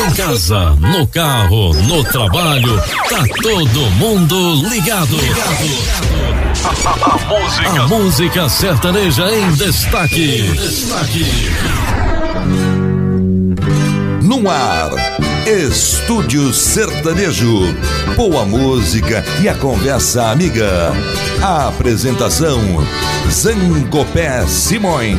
Em casa, no carro, no trabalho, tá todo mundo ligado. A, música. A música sertaneja em destaque. Destaque. No ar, Estúdio Sertanejo. Boa música e a conversa amiga. A apresentação: Zancopé Simões.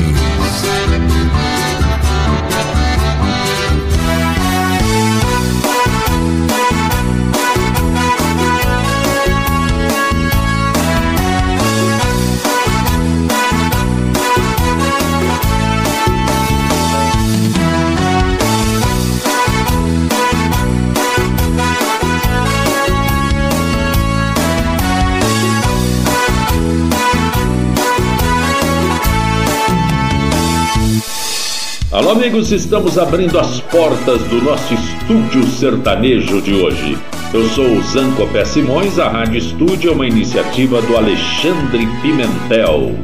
Alô, amigos, estamos abrindo as portas do nosso estúdio sertanejo de hoje. Eu sou o Zanco Pé Simões, a Rádio Estúdio é uma iniciativa do Alexandre Pimentel.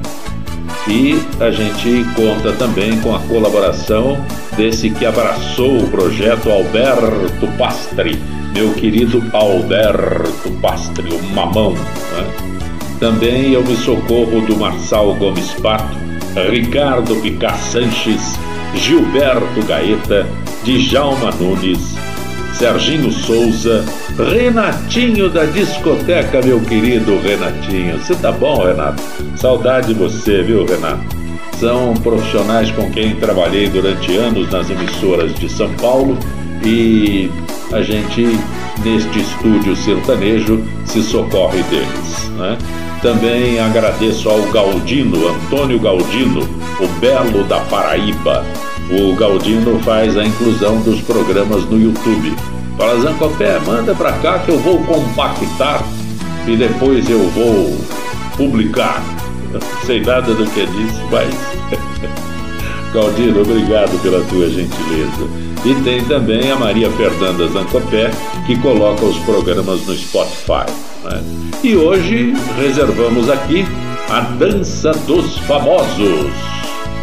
E a gente conta também com a colaboração desse que abraçou o projeto Alberto Pastre, meu querido Alberto Pastre, o mamão. Né? Também eu me socorro do Marçal Gomes Pato, Ricardo Picar Sanches, Gilberto Gaeta, Djalma Nunes, Serginho Souza, Renatinho da discoteca, meu querido Renatinho. Você tá bom, Renato? Saudade de você, viu, Renato? São profissionais com quem trabalhei durante anos nas emissoras de São Paulo e a gente, neste estúdio sertanejo, se socorre deles. Né? Também agradeço ao Galdino, Antônio Galdino, o Belo da Paraíba. O Galdino faz a inclusão dos programas no YouTube. Fala, Zancopé, manda pra cá que eu vou compactar e depois eu vou publicar. Não sei nada do que disse, mas. Galdino, obrigado pela tua gentileza. E tem também a Maria Fernanda Zancopé, que coloca os programas no Spotify. Né? E hoje reservamos aqui a Dança dos Famosos.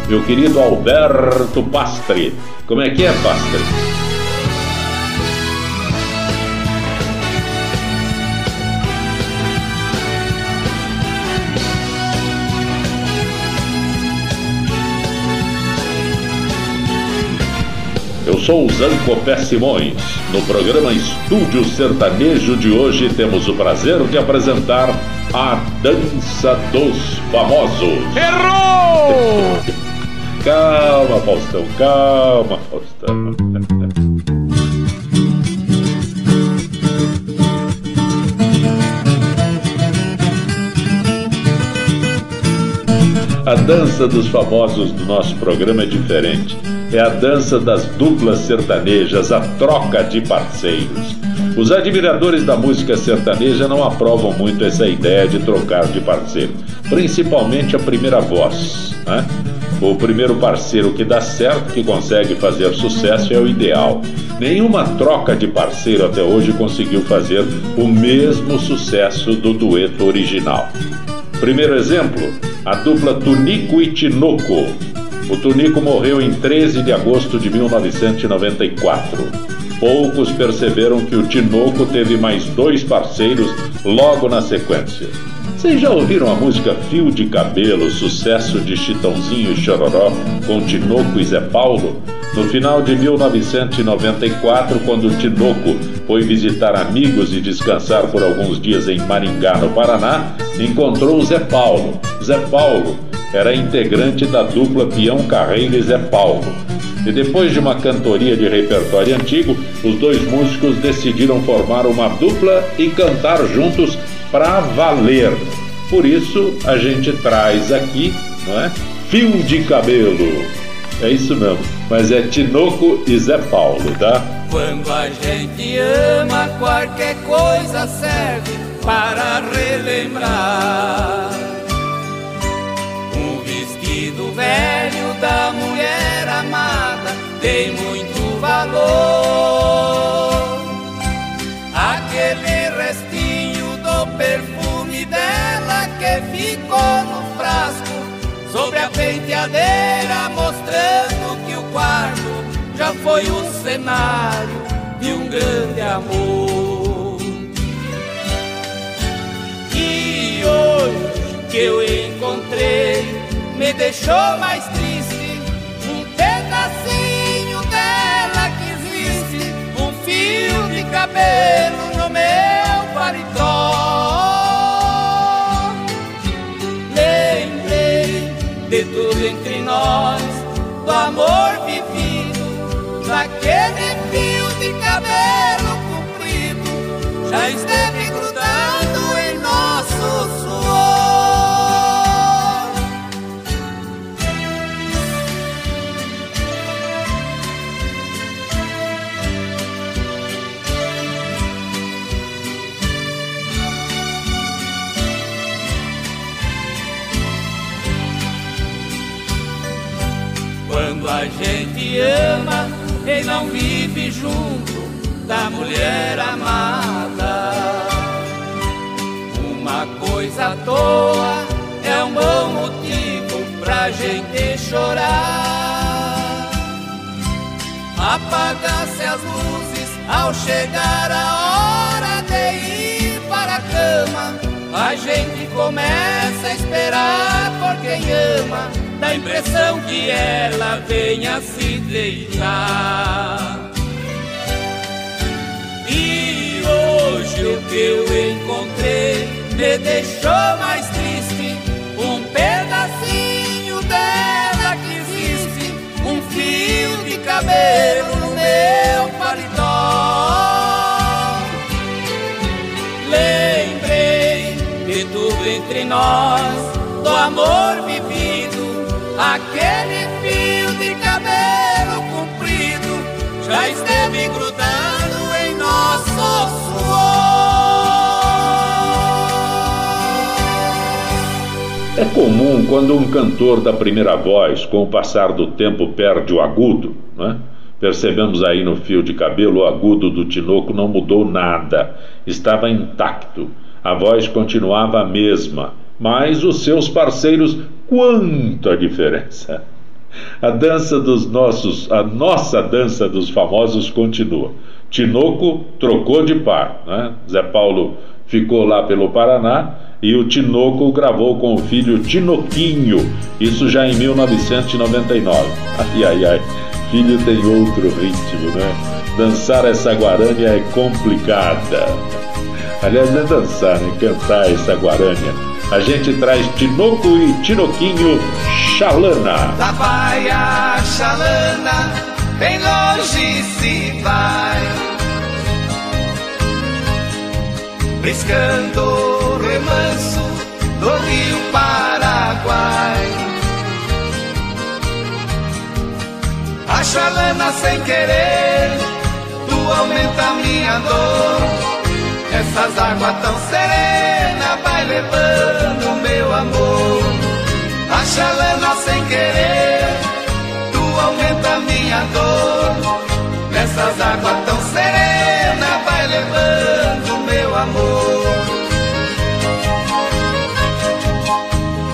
Meu querido Alberto Pastre. Como é que é, Pastre? Eu sou o Zancopé Simões. No programa Estúdio Sertanejo de hoje temos o prazer de apresentar a Dança dos Famosos. Errou! Calma, Faustão, calma, Faustão. A dança dos famosos do nosso programa é diferente. É a dança das duplas sertanejas, a troca de parceiros. Os admiradores da música sertaneja não aprovam muito essa ideia de trocar de parceiro, principalmente a primeira voz. Né? O primeiro parceiro que dá certo, que consegue fazer sucesso, é o ideal. Nenhuma troca de parceiro até hoje conseguiu fazer o mesmo sucesso do dueto original. Primeiro exemplo, a dupla Tunico e Tinoco. O Tunico morreu em 13 de agosto de 1994. Poucos perceberam que o Tinoco teve mais dois parceiros logo na sequência. Vocês já ouviram a música Fio de Cabelo, sucesso de Chitãozinho e Chororó com Tinoco e Zé Paulo? No final de 1994, quando Tinoco foi visitar amigos e descansar por alguns dias em Maringá, no Paraná, encontrou Zé Paulo. Zé Paulo era integrante da dupla Peão Carreiro e Zé Paulo. E depois de uma cantoria de repertório antigo, os dois músicos decidiram formar uma dupla e cantar juntos para valer. Por isso a gente traz aqui, não é? Fio de cabelo. É isso mesmo, mas é Tinoco e Zé Paulo, tá? Quando a gente ama, qualquer coisa serve para relembrar. Um vestido velho da mulher amada tem muito valor. Aquele perfume dela que ficou no frasco sobre a penteadeira, mostrando que o quarto já foi um cenário de um grande amor. E hoje que eu encontrei, me deixou mais triste. Um pedacinho dela que existe, um fio de cabelo no meu paletó. De tudo entre nós, do amor vivido, daquele fio de cabelo comprido, já esteve grudado a gente ama e não vive junto da mulher amada, uma coisa à toa é um bom motivo pra gente chorar. Apaga-se as luzes ao chegar a hora de ir para a cama. A gente começa a esperar por quem ama dá a impressão que ela venha se deitar. E hoje o que eu encontrei me deixou mais triste. Um pedacinho dela que existe, um fio de cabelo no meu paletó. Lembrei de tudo entre nós, do amor vivido já esteve grudado em nosso suor. É comum quando um cantor da primeira voz, com o passar do tempo, perde o agudo, né? Percebemos aí no fio de cabelo o agudo do Tinoco não mudou nada, estava intacto. A voz continuava a mesma, mas os seus parceiros Quanta diferença! A dança dos nossos, a nossa dança dos famosos continua. Tinoco trocou de par, né? Zé Paulo ficou lá pelo Paraná e o Tinoco gravou com o filho Tinoquinho, isso já em 1999. Ai, ai, ai, filho tem outro ritmo, né? Dançar essa guarânia é complicada. Aliás, não é dançar, né? Cantar essa guarânia a gente traz Tinoco e Tinoquinho Xalana. Lá vai a Xalana, bem longe se vai. Briscando remanso do rio Paraguai. A Xalana sem querer, tu aumenta minha dor. Essas águas tão serenas vai levando meu amor. A chalana sem querer, tu aumenta minha dor. Nessas águas tão serenas vai levando meu amor.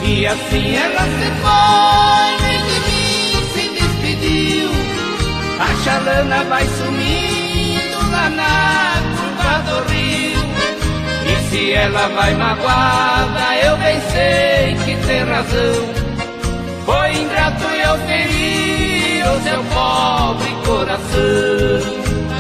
E assim ela se foi, de mim se despediu. A chalana vai sumindo lá na. Se ela vai magoada, eu bem sei que tem razão. Foi ingrato e eu feri o seu pobre coração.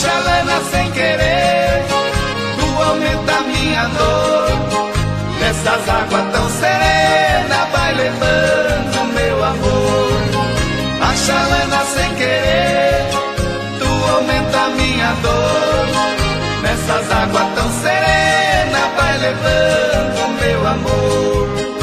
Baixa a lana sem querer, tu aumenta minha dor. Nessas águas tão serenas vai levando meu amor. A chalana sem querer Tu aumenta minha dor. Nessas águas tão serenas vai levando meu amor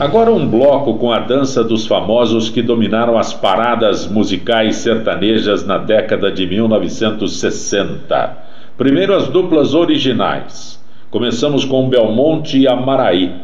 Agora um bloco com a dança dos famosos que dominaram as paradas musicais sertanejas na década de 1960. Primeiro as duplas originais. Começamos com Belmonte e Amaraí.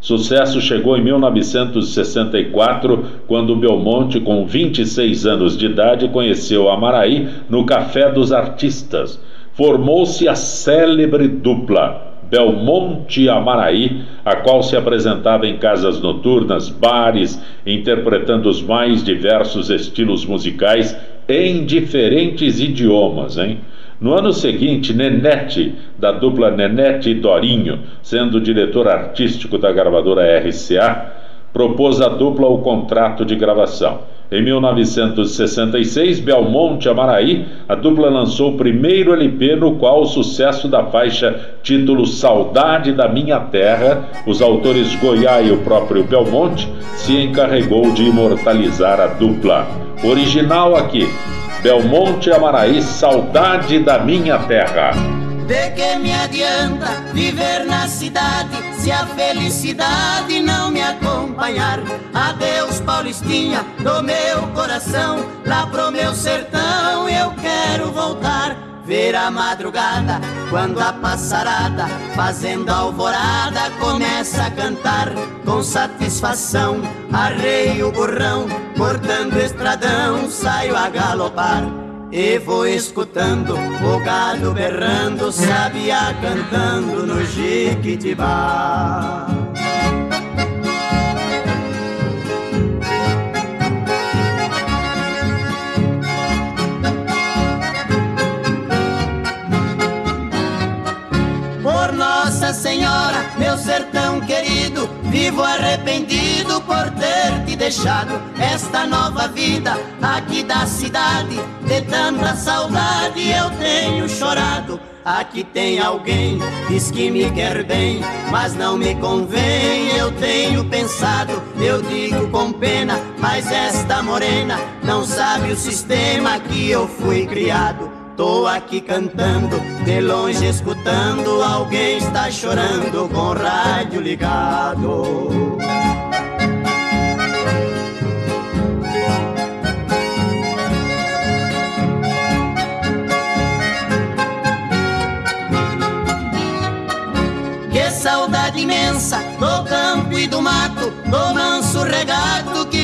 Sucesso chegou em 1964, quando Belmonte, com 26 anos de idade, conheceu Amaraí no Café dos Artistas. Formou-se a célebre dupla Belmonte Amaraí, a qual se apresentava em casas noturnas, bares, interpretando os mais diversos estilos musicais em diferentes idiomas, hein? No ano seguinte, Nenete, da dupla Nenete e Dorinho, sendo diretor artístico da gravadora RCA, propôs à dupla o contrato de gravação. Em 1966, Belmonte Amaraí, a dupla lançou o primeiro LP no qual o sucesso da faixa título Saudade da Minha Terra, os autores Goiá e o próprio Belmonte, se encarregou de imortalizar a dupla. Original aqui, Belmonte Amaraí, Saudade da Minha Terra. De que me adianta viver na cidade se a felicidade não me acompanhar? Adeus, Paulistinha, do meu coração, lá pro meu sertão eu quero voltar. Ver a madrugada, quando a passarada, fazendo alvorada, começa a cantar com satisfação. Arreio o burrão, cortando estradão, saio a galopar. E vou escutando o gado berrando, sabia cantando no Jiquitibá. Por Nossa Senhora, meu sertão querido, vivo arrependido por ter te deixado esta nova vida aqui da cidade. De tanta saudade eu tenho chorado. Aqui tem alguém, diz que me quer bem, mas não me convém. Eu tenho pensado, eu digo com pena, mas esta morena não sabe o sistema que eu fui criado. Tô aqui cantando, de longe escutando, alguém está chorando com o rádio ligado. Que saudade imensa do campo e do mato, do manso regato que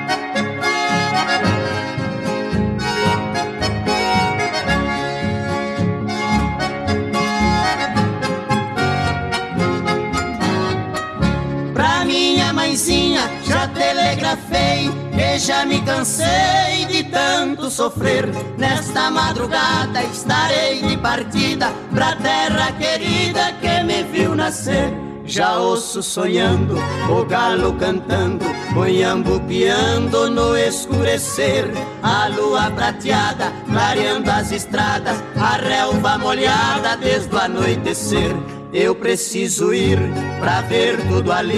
Telegrafei que já me cansei de tanto sofrer. Nesta madrugada estarei de partida pra terra querida que me viu nascer. Já ouço sonhando, o galo cantando, o piando no escurecer. A lua prateada, clareando as estradas, a relva molhada desde o anoitecer. Eu preciso ir pra ver tudo ali.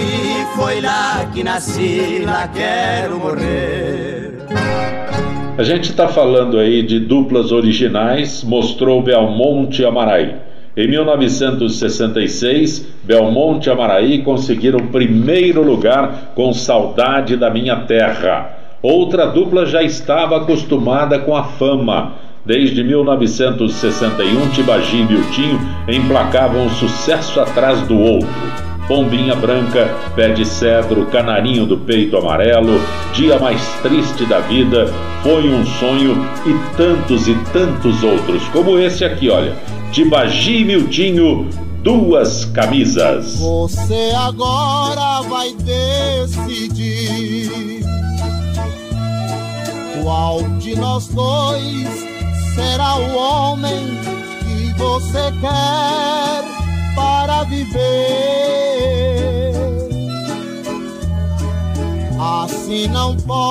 Foi lá que nasci, lá quero morrer. A gente está falando aí de duplas originais, mostrou Belmonte e Amaraí. Em 1966, Belmonte e Amaraí conseguiram primeiro lugar com Saudade da Minha Terra. Outra dupla já estava acostumada com a fama Desde 1961, Tibagi e Miltinho emplacavam sucesso atrás do outro. Pombinha Branca, Pé de Cedro, Canarinho do Peito Amarelo, Dia Mais Triste da Vida, Foi um Sonho e tantos e tantos outros, como esse aqui, olha, de Bagi Miltinho, Duas Camisas. Você agora vai decidir qual de nós dois será o homem que você quer para viver. Assim não posso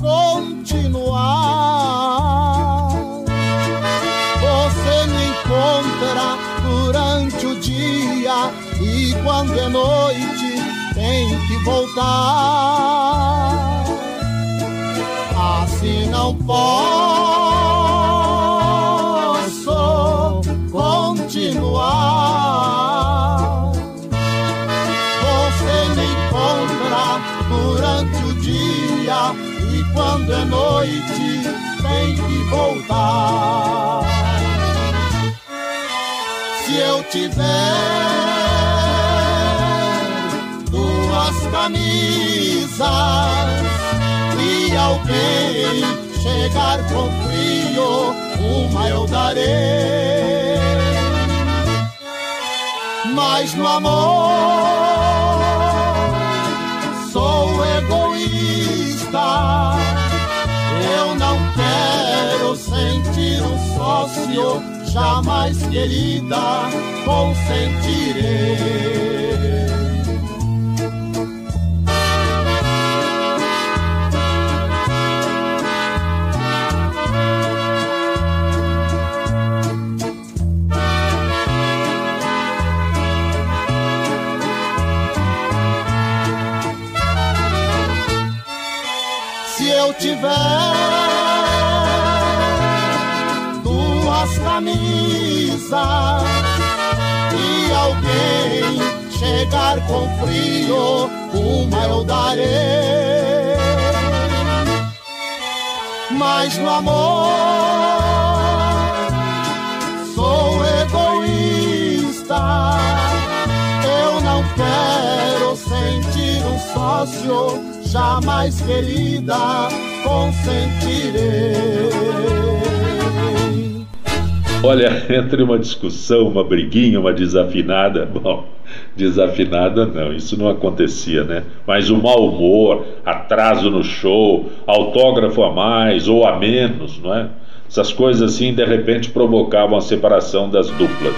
continuar. Você me encontra durante o dia e quando é noite tem que voltar. Não posso continuar. Você me encontra durante o dia e quando é noite tem que voltar. Se eu tiver camisas e alguém chegar com frio, uma eu darei. Mas no amor sou egoísta. Eu não quero sentir um sócio, jamais querida, consentirei. Tiver duas camisas e alguém chegar com frio, uma eu darei. Mas no amor sou egoísta. Eu não quero sentir um sócio jamais querida consentirei. Olha, entre uma discussão, uma briguinha, uma desafinada, bom, desafinada não, isso não acontecia, né? Mas o mau humor, atraso no show, autógrafo a mais ou a menos, não é? Essas coisas assim de repente provocavam a separação das duplas.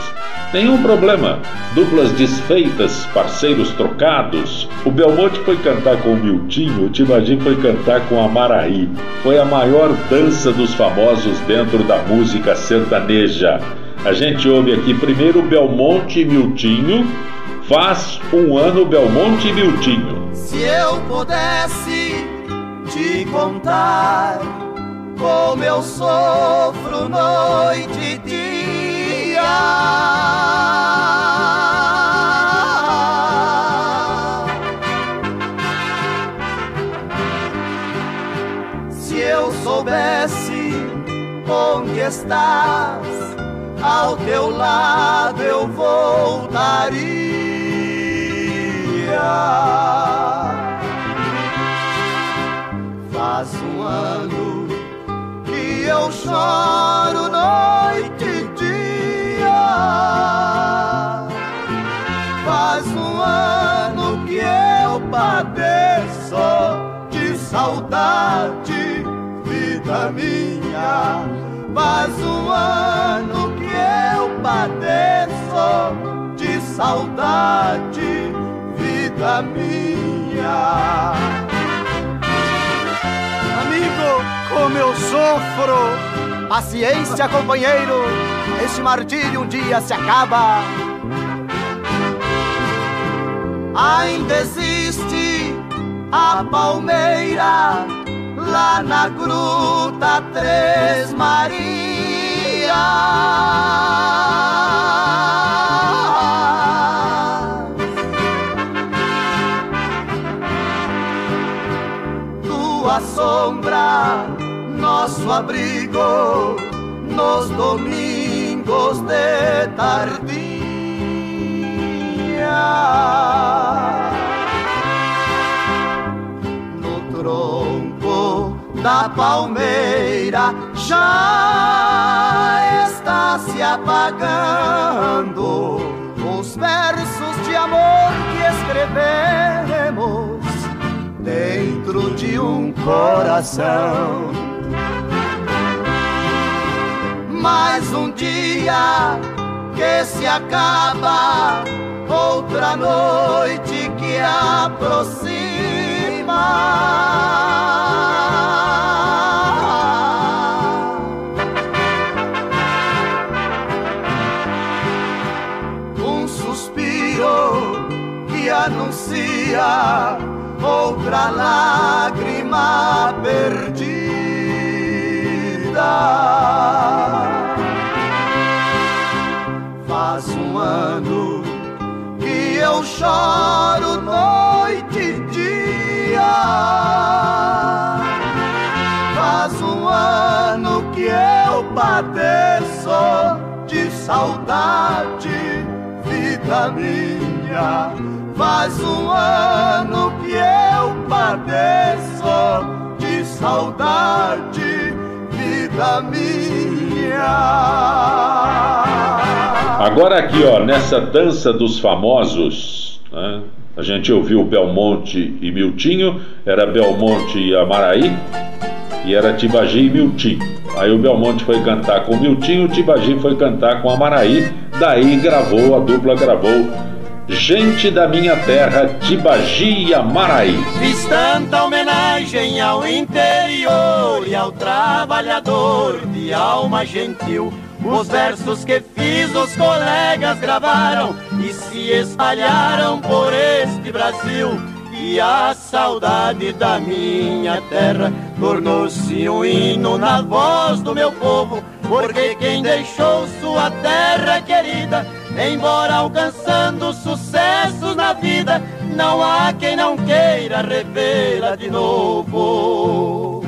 Nenhum problema. Duplas desfeitas, parceiros trocados. O Belmonte foi cantar com o Miltinho, o Tibagi foi cantar com a Maraí. Foi a maior dança dos famosos dentro da música sertaneja. A gente ouve aqui primeiro Belmonte e Miltinho. Faz um ano Belmonte e Miltinho. Se eu pudesse te contar como eu sofro noite e dia. Se eu soubesse onde estás, ao teu lado eu voltaria. Faz um ano eu choro noite e dia. Faz um ano que eu padeço de saudade, vida minha. Faz um ano que eu padeço de saudade, vida minha. Como eu sofro. Paciência, companheiro, este martírio um dia se acaba. Ainda existe a palmeira lá na gruta Três Marias. Tua sombra nosso abrigo nos domingos de tardinha. No tronco da palmeira já está se apagando os versos de amor que escrevemos dentro de um coração. Mais um dia que se acaba, outra noite que aproxima. Um suspiro que anuncia outra lágrima perdida. Faz um ano que eu choro noite e dia. Faz um ano que eu padeço de saudade, vida minha. Faz um ano que eu padeço de saudade, vida minha. Agora aqui, ó, nessa dança dos famosos, né, a gente ouviu Belmonte e Miltinho, era Belmonte e Amaraí, e era Tibagi e Miltinho. Aí o Belmonte foi cantar com o Miltinho, o Tibagi foi cantar com Amaraí, daí gravou, a dupla gravou Gente da Minha Terra, Tibagi e Amaraí. Fiz tanta homenagem ao interior e ao trabalhador de alma gentil. Os versos que fiz os colegas gravaram e se espalharam por este Brasil. E a saudade da minha terra tornou-se um hino na voz do meu povo, porque quem deixou sua terra querida, embora alcançando sucessos na vida, não há quem não queira revê-la de novo.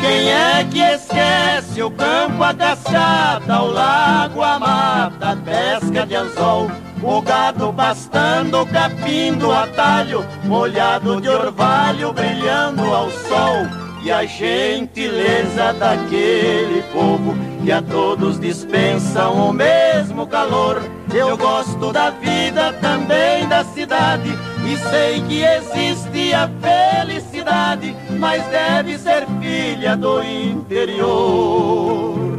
Quem é que esquece o campo, a cascata, o lago, a mata, a pesca de anzol? O gado pastando, capim do atalho, molhado de orvalho, brilhando ao sol. E a gentileza daquele povo que a todos dispensam o mesmo calor. Eu gosto da vida também da cidade e sei que existe a felicidade, mas deve ser filha do interior.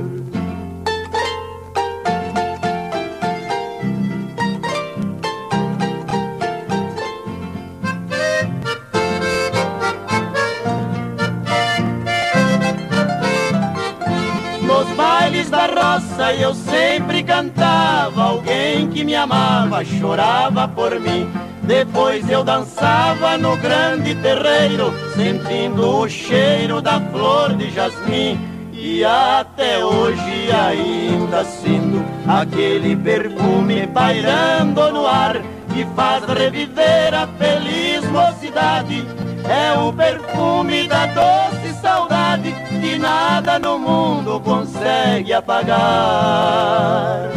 Bailes da roça eu sempre cantava, alguém que me amava chorava por mim. Depois eu dançava no grande terreiro, sentindo o cheiro da flor de jasmim. E até hoje ainda sinto aquele perfume pairando no ar que faz reviver a feliz mocidade. É o perfume da doce saudade nada no mundo consegue apagar.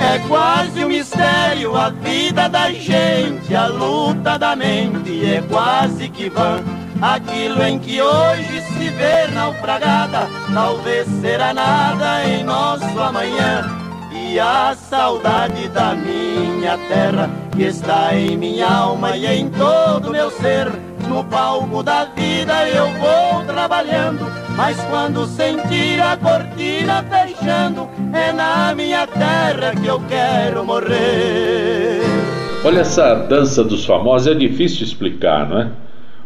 É quase um mistério a vida da gente, a luta da mente é quase que vã. Aquilo em que hoje se vê naufragada, talvez será nada em nosso amanhã. E a saudade da minha terra, que está em minha alma e em todo meu ser. No palco da vida eu vou trabalhando, mas quando sentir a cortina fechando, é na minha terra que eu quero morrer. Olha essa dança dos famosos, é difícil explicar, não é?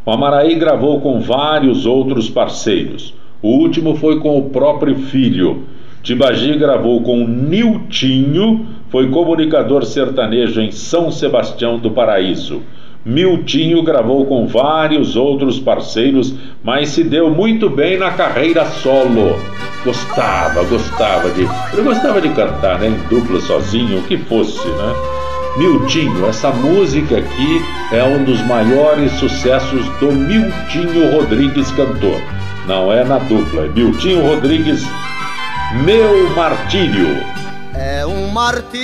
O Amaraí gravou com vários outros parceiros. O último foi com o próprio filho. Tibagi gravou com Niltinho, foi comunicador sertanejo em São Sebastião do Paraíso. Miltinho gravou com vários outros parceiros, mas se deu muito bem na carreira solo. Gostava, gostava de. Eu gostava de cantar, né? Em dupla sozinho, o que fosse, né? Miltinho, essa música aqui é um dos maiores sucessos do Miltinho Rodrigues cantor. Não é na dupla, é Miltinho Rodrigues, Meu Martírio. É um martírio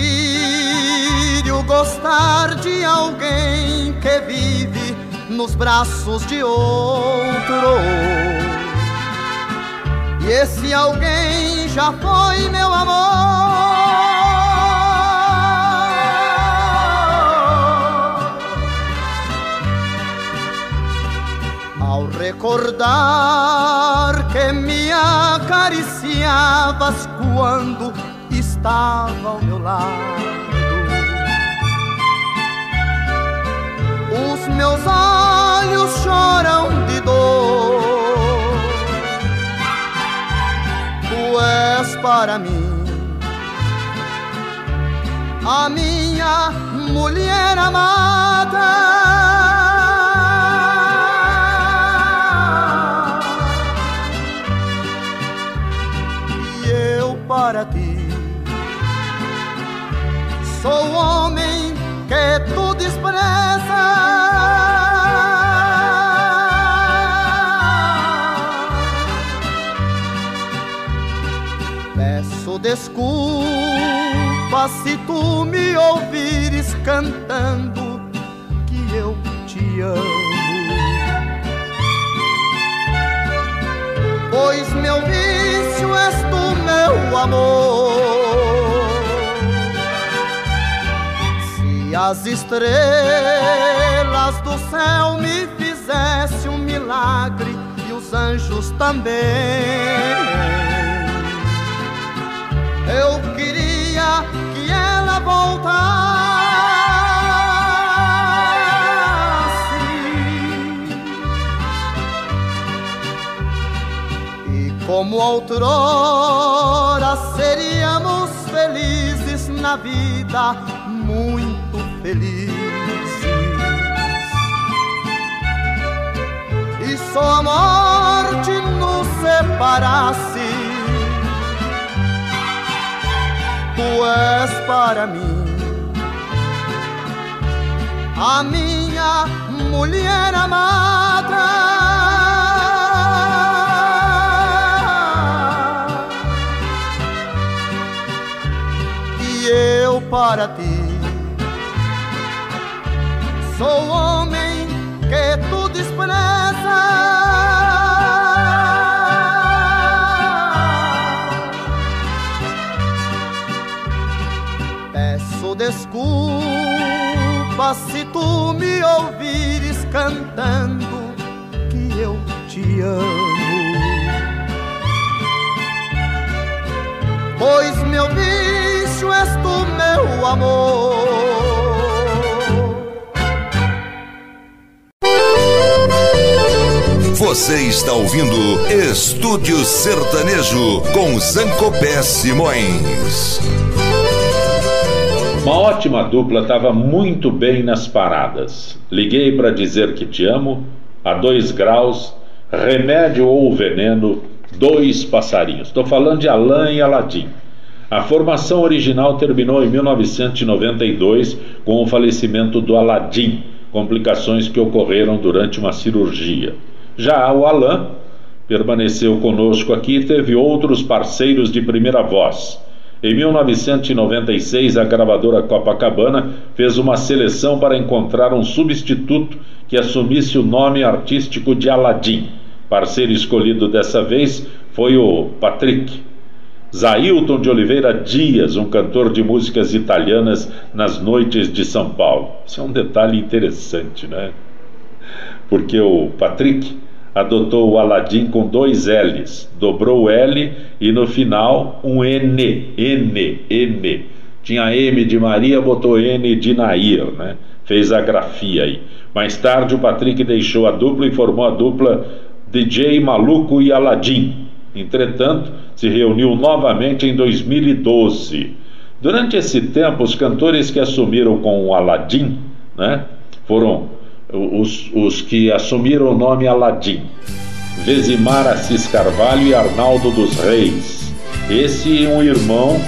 gostar de alguém que vive nos braços de outro. E esse alguém já foi meu amor. Recordar que me acariciavas quando estava ao meu lado. Os meus olhos choram de dor. Tu és para mim a minha mulher amada. Desculpa se tu me ouvires cantando que eu te amo. Pois meu vício és tu, meu amor. Se as estrelas do céu me fizesse um milagre e os anjos também. Eu queria que ela voltasse. E como outrora seríamos felizes na vida, muito felizes. E só a morte nos separasse. Tu és para mim a minha mulher amada. E eu para ti sou homem que tu desprezas. Se tu me ouvires cantando que eu te amo. Pois meu vício és tu, meu amor. Você está ouvindo Estúdio Sertanejo com Zancopé Simões. Uma ótima dupla estava muito bem nas paradas. Liguei para dizer que te amo, a dois graus, remédio ou veneno, dois passarinhos. Estou falando de Alain e Aladim. A formação original terminou em 1992 com o falecimento do Aladim, complicações que ocorreram durante uma cirurgia. Já o Alain permaneceu conosco aqui e teve outros parceiros de primeira voz. Em 1996, a gravadora Copacabana fez uma seleção para encontrar um substituto que assumisse o nome artístico de Aladim. Parceiro escolhido dessa vez foi o Patrick. Zailton de Oliveira Dias, um cantor de músicas italianas nas noites de São Paulo. Isso é um detalhe interessante, né? Porque o Patrick adotou o Aladim com dois L's, dobrou o L e no final um N, N, N. Tinha M de Maria, botou N de Nair, né? Fez a grafia aí. Mais tarde o Patrick deixou a dupla e formou a dupla DJ Maluco e Aladim. Entretanto, se reuniu novamente em 2012. Durante esse tempo, os cantores que assumiram com o Aladim, né, foram os, os que assumiram o nome Aladim. Vesimar Assis Carvalho e Arnaldo dos Reis. Esse é um irmão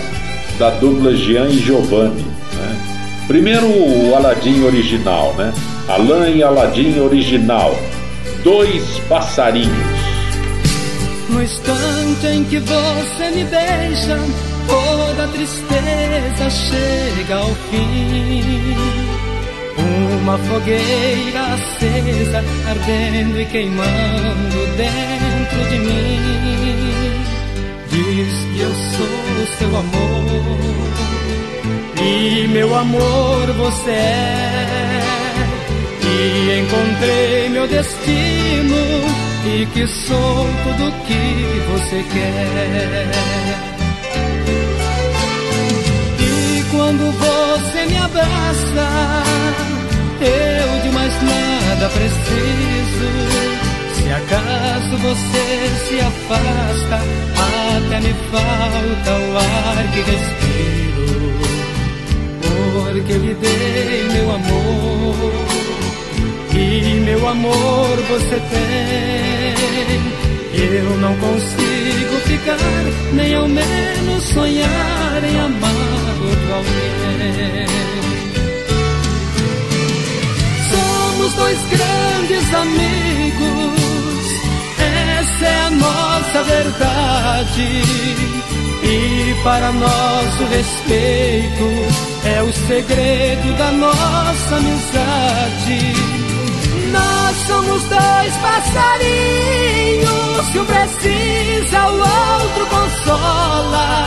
da dupla Jean e Giovanni. Né? Primeiro o Aladim original, né? Alain e Aladim original. Dois passarinhos. No instante em que você me beija, toda tristeza chega ao fim uma fogueira acesa, ardendo e queimando dentro de mim. Diz que eu sou seu amor, e meu amor você é. E encontrei meu destino, e que sou tudo que você quer. Quando você me abraça, eu de mais nada preciso. Se acaso você se afasta, até me falta o ar que respiro. Porque lhe dei meu amor, e meu amor você tem. Eu não consigo ficar, nem ao menos sonhar em amar outro alguém. Somos dois grandes amigos. Essa é a nossa verdade. E para nosso respeito é o segredo da nossa amizade. Nós somos dois passarinhos que um precisa, o outro consola.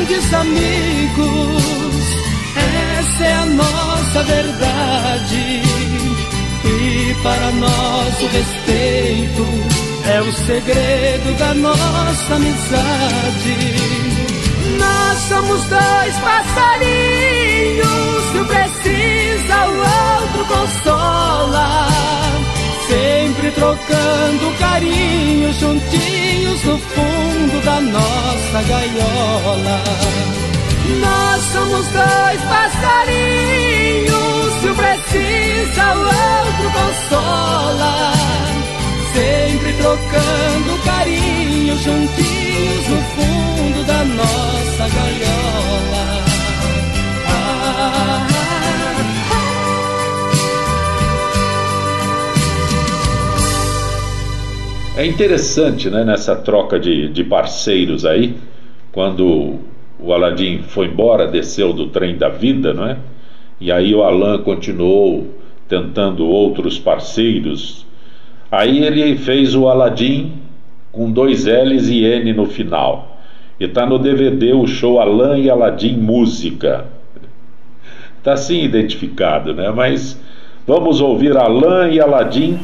Grandes amigos. Essa é a nossa verdade. E para nosso respeito é o segredo da nossa amizade. Nós somos dois passarinhos que um precisa, o outro consola. Sempre trocando carinho juntinhos no fundo da nossa gaiola. Nós somos dois passarinhos, se um precisa, o outro consola. Sempre trocando carinho juntinhos no fundo da nossa gaiola. É interessante, né, nessa troca de, de parceiros aí, quando o Aladim foi embora, desceu do trem da vida, não é? E aí o Alain continuou tentando outros parceiros. Aí ele fez o Aladim com dois L's e N no final. E tá no DVD o show Alain e Aladim Música. Tá assim identificado, né? Mas vamos ouvir Alain e Aladim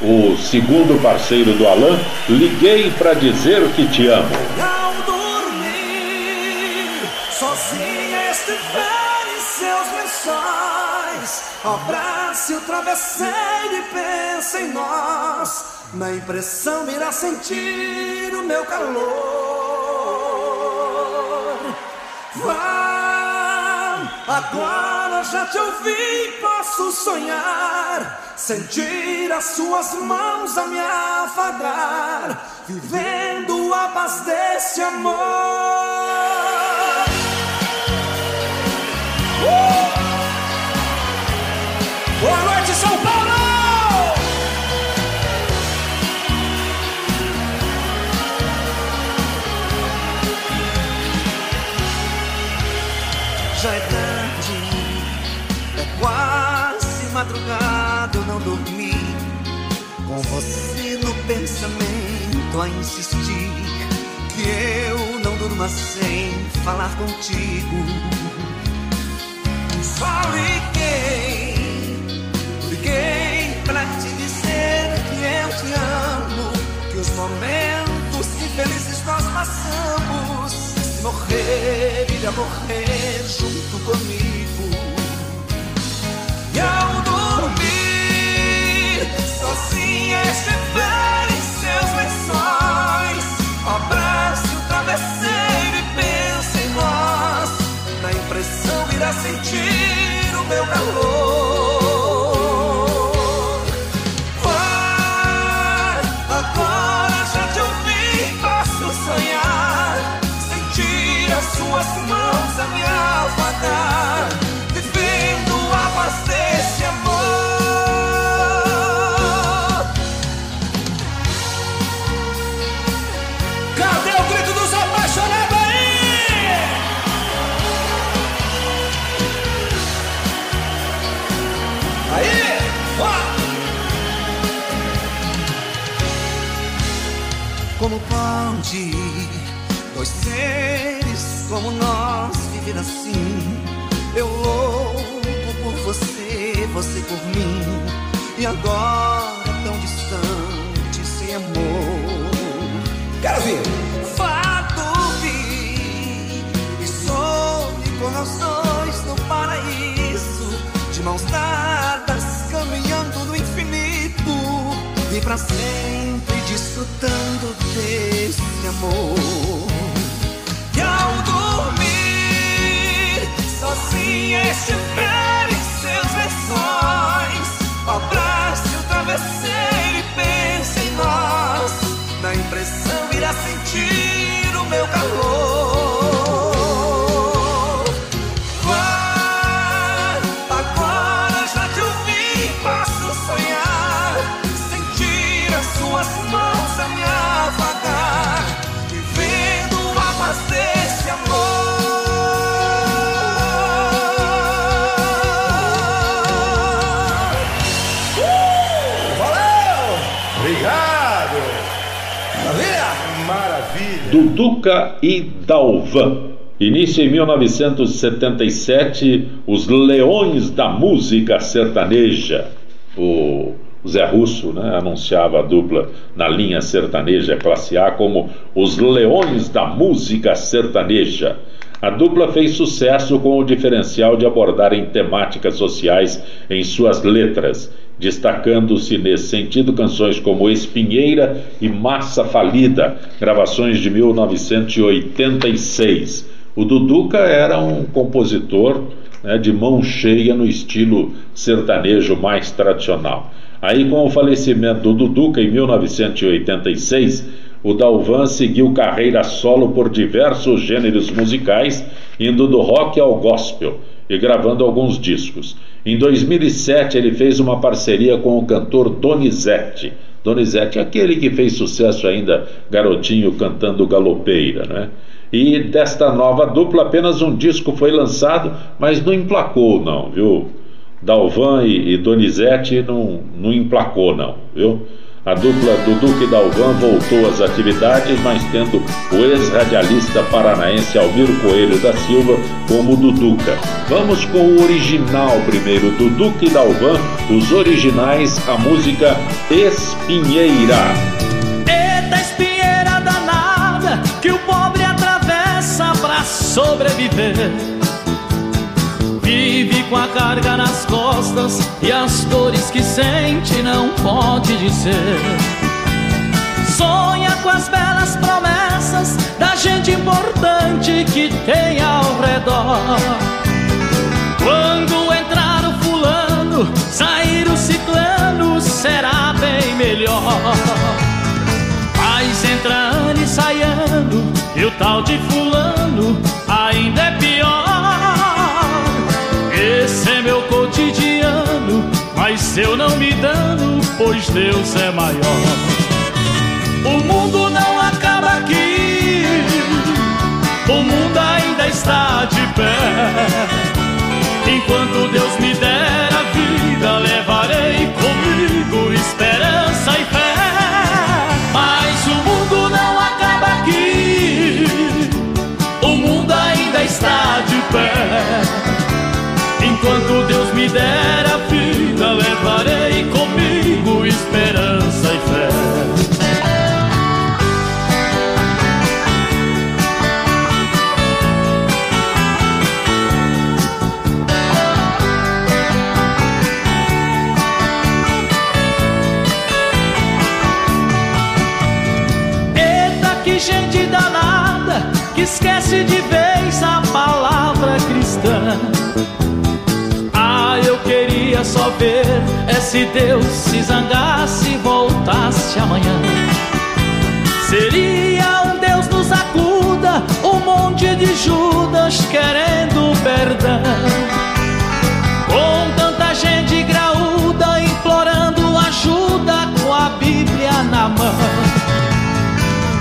o segundo parceiro do Alain, liguei para dizer que te amo. Ao dormir, sozinha estiver em seus lençóis, abrace o travesseiro e pense em nós. Na impressão irá sentir o meu calor. Vá, agora já te ouvi, posso sonhar sentir as suas mãos a me afagar, vivendo a paz desse amor. Você no pensamento a insistir. Que eu não durma sem falar contigo. Só liguei, liguei pra te dizer que eu te amo. Que os momentos infelizes nós passamos. Se morrer, irá morrer junto comigo. E ao dormir, sozinha sentir o meu calor. Início em 1977, os Leões da Música Sertaneja. O Zé Russo né, anunciava a dupla na linha sertaneja classe A como os Leões da Música Sertaneja. A dupla fez sucesso com o diferencial de abordarem temáticas sociais em suas letras, destacando-se nesse sentido canções como Espinheira e Massa Falida, gravações de 1986. O Duduca era um compositor né, de mão cheia no estilo sertanejo mais tradicional. Aí, com o falecimento do Duduca em 1986, o Dalvan seguiu carreira solo por diversos gêneros musicais, indo do rock ao gospel e gravando alguns discos. Em 2007, ele fez uma parceria com o cantor Donizete. Donizete é aquele que fez sucesso ainda, garotinho cantando galopeira, né? E desta nova dupla, apenas um disco foi lançado, mas não emplacou, não, viu? Dalvan e, e Donizete não, não emplacou, não, viu? A dupla Duduca e Dalvan voltou às atividades, mas tendo o ex-radialista paranaense Almiro Coelho da Silva como Duduca. Vamos com o original primeiro, Duduca e Dalvan, os originais, a música Espinheira. Eita espinheira danada que o pra sobreviver. Vive com a carga nas costas e as dores que sente não pode dizer. Sonha com as belas promessas da gente importante que tem ao redor. Quando entrar o fulano, sair o ciclano, será bem melhor. Mas entra ano e sai ano, e o tal de fulano ainda é pior. Esse é meu cotidiano, mas eu não me dano, pois Deus é maior. O mundo não acaba aqui, o mundo ainda está de pé. Enquanto Deus me der der a vida, levarei comigo esperança e fé. Gente danada que esquece de vez a palavra cristã. Queria só ver é se Deus se zangasse e voltasse amanhã. Seria um Deus nos acuda, um monte de Judas querendo perdão. Com tanta gente graúda implorando ajuda com a Bíblia na mão.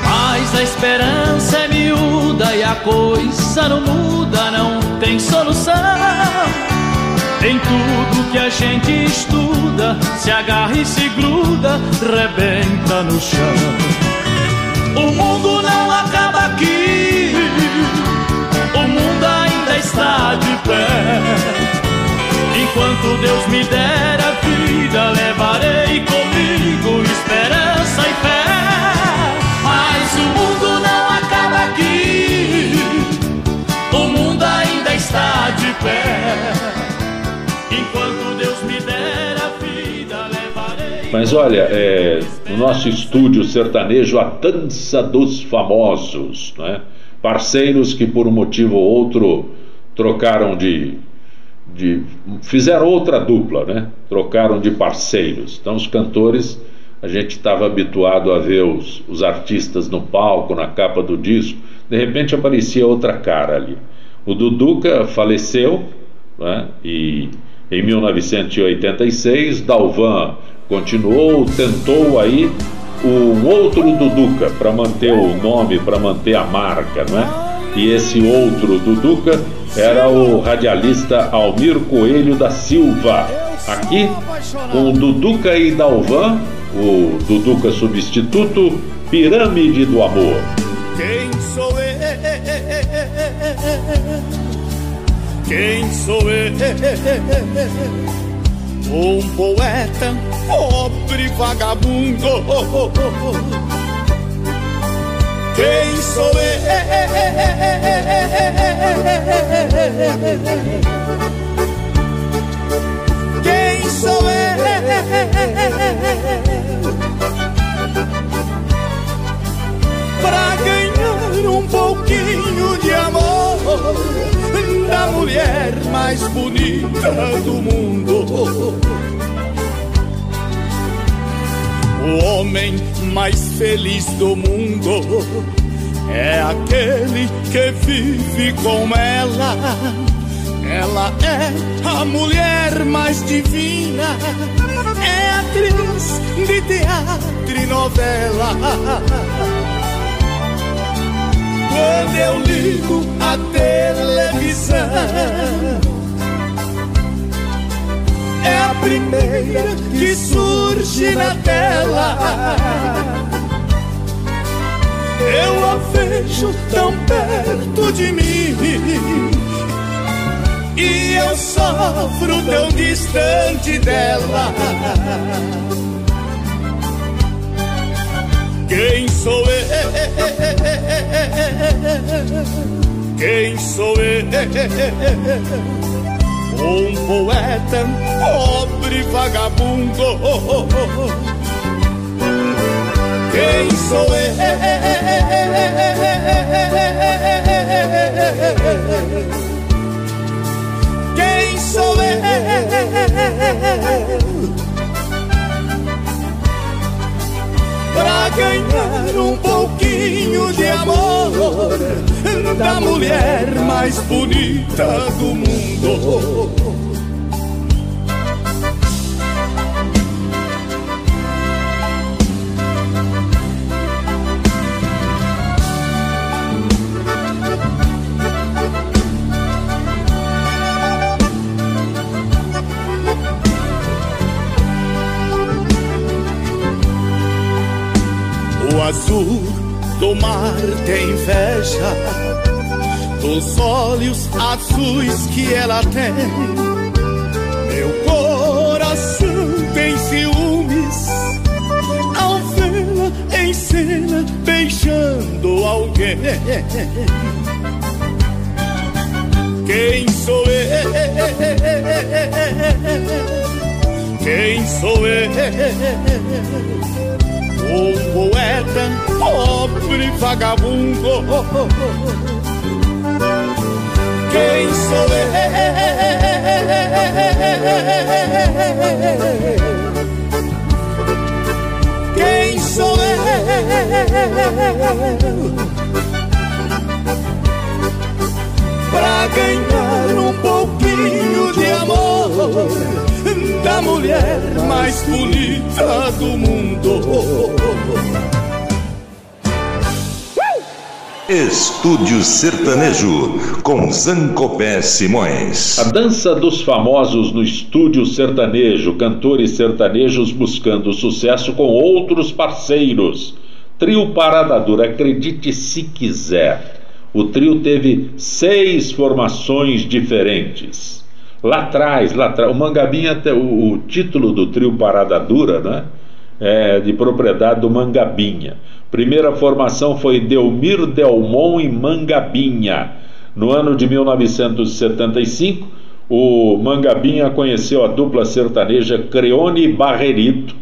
Mas a esperança é miúda e a coisa não muda, não tem solução. Em tudo que a gente estuda, se agarra e se gruda, rebenta no chão. O mundo não acaba aqui, o mundo ainda está de pé. Enquanto Deus me der a vida, levarei comigo esperança e fé. Mas o mundo não acaba aqui, o mundo ainda está de pé. Mas olha, é, no nosso estúdio sertanejo, a dança dos famosos, né? parceiros que por um motivo ou outro trocaram de, de. fizeram outra dupla, né? trocaram de parceiros. Então, os cantores, a gente estava habituado a ver os, os artistas no palco, na capa do disco, de repente aparecia outra cara ali. O Duduca faleceu, né? e em 1986, Dalvan continuou, tentou aí um outro Duduca para manter o nome, para manter a marca, não é? E esse outro Duduca era o radialista Almir Coelho da Silva. Aqui com Duduca e Dalvan, o Duduca substituto, Pirâmide do Amor. Quem sou eu? Quem sou eu? Um poeta, pobre vagabundo. Quem sou eu? Quem sou eu? Pra ganhar um pouquinho de amor da mulher mais bonita do mundo. O homem mais feliz do mundo é aquele que vive com ela. Ela é a mulher mais divina, é atriz de teatro e novela. Quando eu ligo a primeira que surge na tela. Eu a vejo tão perto de mim. E eu sofro tão distante dela. Quem sou eu? Quem sou eu? Um poeta, pobre vagabundo. Quem sou eu? Quem sou eu? Pra ganhar um pouquinho de amor da mulher mais bonita do mundo. Do mar tem inveja dos olhos azuis que ela tem. Meu coração tem ciúmes ao vê-la em cena beijando alguém. Quem sou eu? Quem sou eu? Um poeta pobre vagabundo. Quem sou eu? Quem sou eu? pra ganhar um pouquinho de amor da mulher mais bonita do mundo. Estúdio Sertanejo com Zancopé Simões. A dança dos famosos no estúdio sertanejo, cantores sertanejos buscando sucesso com outros parceiros. Trio Parada Dura, acredite se quiser. O trio teve seis formações diferentes. Lá atrás, lá atrás, o Mangabinha, o, o título do trio Parada Dura, né? É de propriedade do Mangabinha. Primeira formação foi Delmir Delmon e Mangabinha. No ano de 1975, o Mangabinha conheceu a dupla sertaneja Creone Barrerito.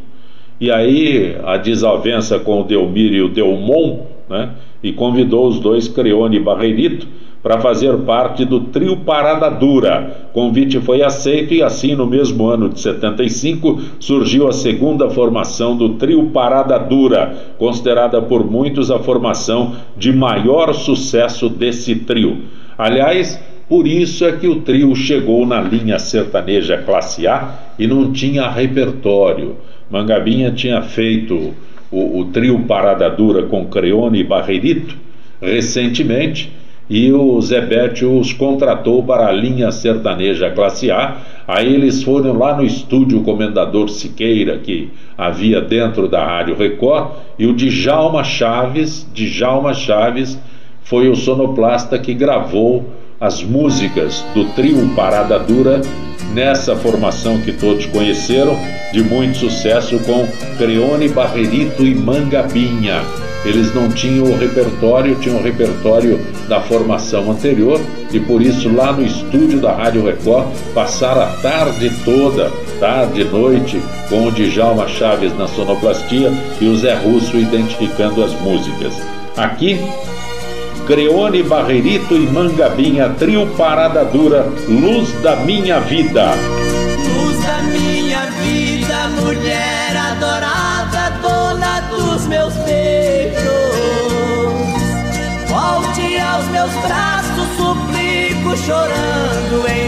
E aí a desavença com o Delmir e o Delmon, né? e convidou os dois Creone e Barreirito para fazer parte do trio Parada Dura. Convite foi aceito e assim no mesmo ano de 75 surgiu a segunda formação do trio Parada Dura, considerada por muitos a formação de maior sucesso desse trio. Aliás, por isso é que o trio chegou na linha sertaneja classe A e não tinha repertório. Mangabinha tinha feito o, o trio Parada Dura com Creone e Barreirito recentemente e o Zebete os contratou para a linha sertaneja classe A. Aí eles foram lá no estúdio Comendador Siqueira, que havia dentro da Rádio Record, e o Djalma Chaves, Djalma Chaves foi o sonoplasta que gravou as músicas do trio Parada Dura nessa formação que todos conheceram, de muito sucesso com Creone, Barrerito e Mangabinha. Eles não tinham o repertório, tinham o repertório da formação anterior e por isso lá no estúdio da Rádio Record passaram a tarde toda, tarde e noite, com o Djalma Chaves na sonoplastia e o Zé Russo identificando as músicas. Aqui Creone, Barreirito e Mangabinha, trio Parada Dura, Luz da Minha Vida. Meus braços, suplico, chorando em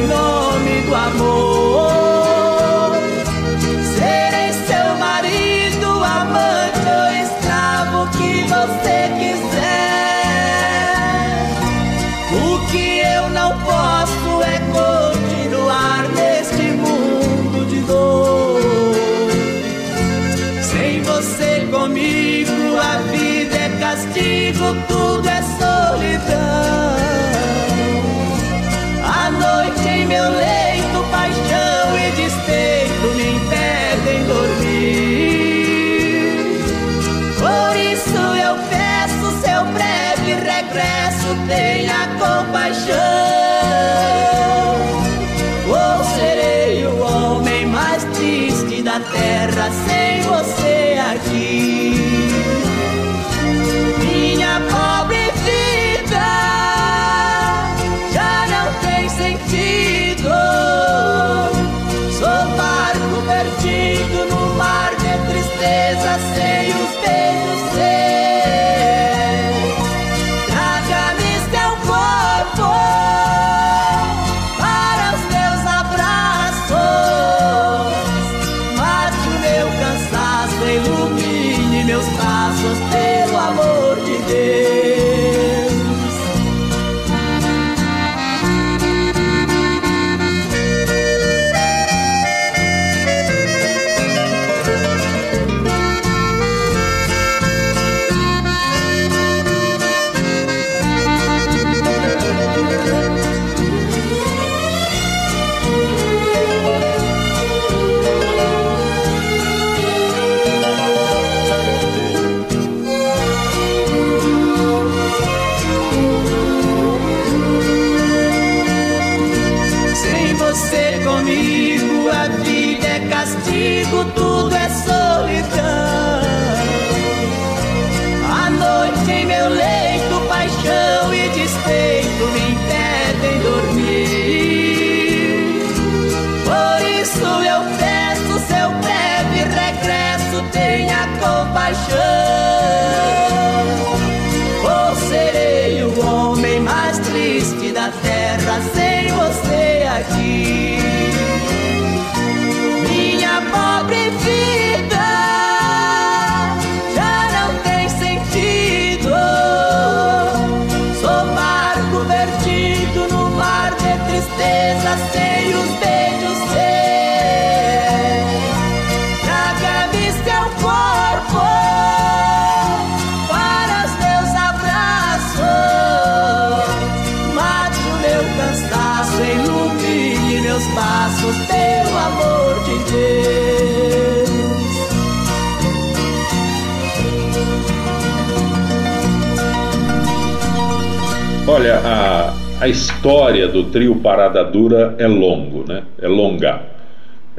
Olha, a, a história do trio Parada Dura é longo, né? É longa.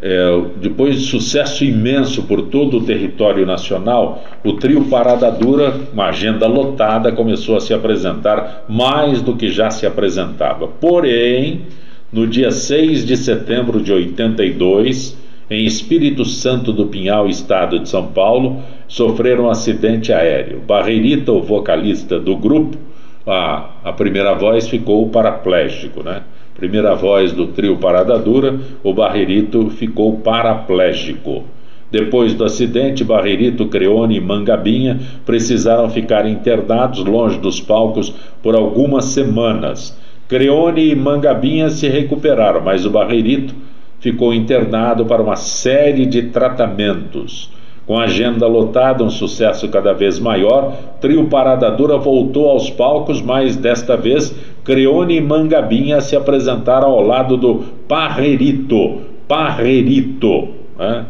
É, depois de sucesso imenso por todo o território nacional, o trio Parada Dura, uma agenda lotada, começou a se apresentar mais do que já se apresentava. Porém, no dia 6 de setembro de 82, em Espírito Santo do Pinhal, estado de São Paulo, sofreram um acidente aéreo. Barreirita, o vocalista do grupo, a, a primeira voz ficou paraplégico, né? Primeira voz do trio Parada Dura, o Barreirito ficou paraplégico. Depois do acidente, Barreirito, Creone e Mangabinha precisaram ficar internados longe dos palcos por algumas semanas. Creone e Mangabinha se recuperaram, mas o Barreirito ficou internado para uma série de tratamentos. Com a agenda lotada, um sucesso cada vez maior, Trio Parada Dura voltou aos palcos, mas desta vez Creone e Mangabinha se apresentaram ao lado do Parreirito, Parreirito, né?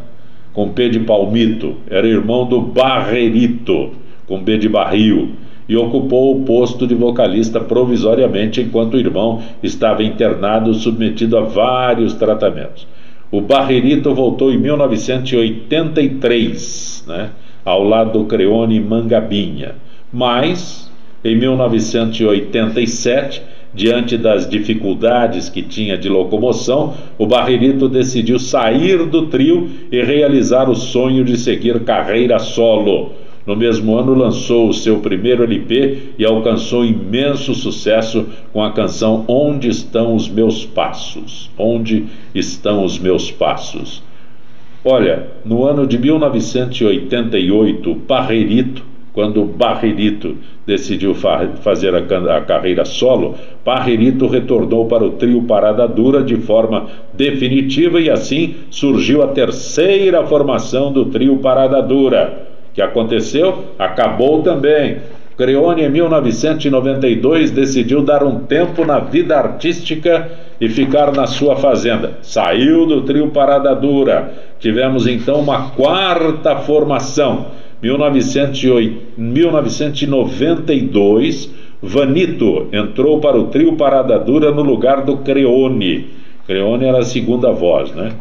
com P de palmito, era irmão do Barreirito, com B de barril e ocupou o posto de vocalista provisoriamente enquanto o irmão estava internado submetido a vários tratamentos. O Barrerito voltou em 1983, né, ao lado do Creone Mangabinha. Mas, em 1987, diante das dificuldades que tinha de locomoção, o Barrerito decidiu sair do trio e realizar o sonho de seguir carreira solo. No mesmo ano, lançou o seu primeiro LP e alcançou imenso sucesso com a canção Onde Estão os Meus Passos? Onde Estão os Meus Passos? Olha, no ano de 1988, Parreirito, quando Barreirito decidiu fa fazer a, a, carreira solo, Parreirito retornou para o trio Parada Dura de forma definitiva e assim surgiu a terceira formação do trio Parada Dura que aconteceu, acabou também. Creone, em 1992, decidiu dar um tempo na vida artística e ficar na sua fazenda. Saiu do trio Parada Dura. Tivemos então uma quarta formação. 1992, Vanito entrou para o trio Parada Dura no lugar do Creone. Creone era a segunda voz, né?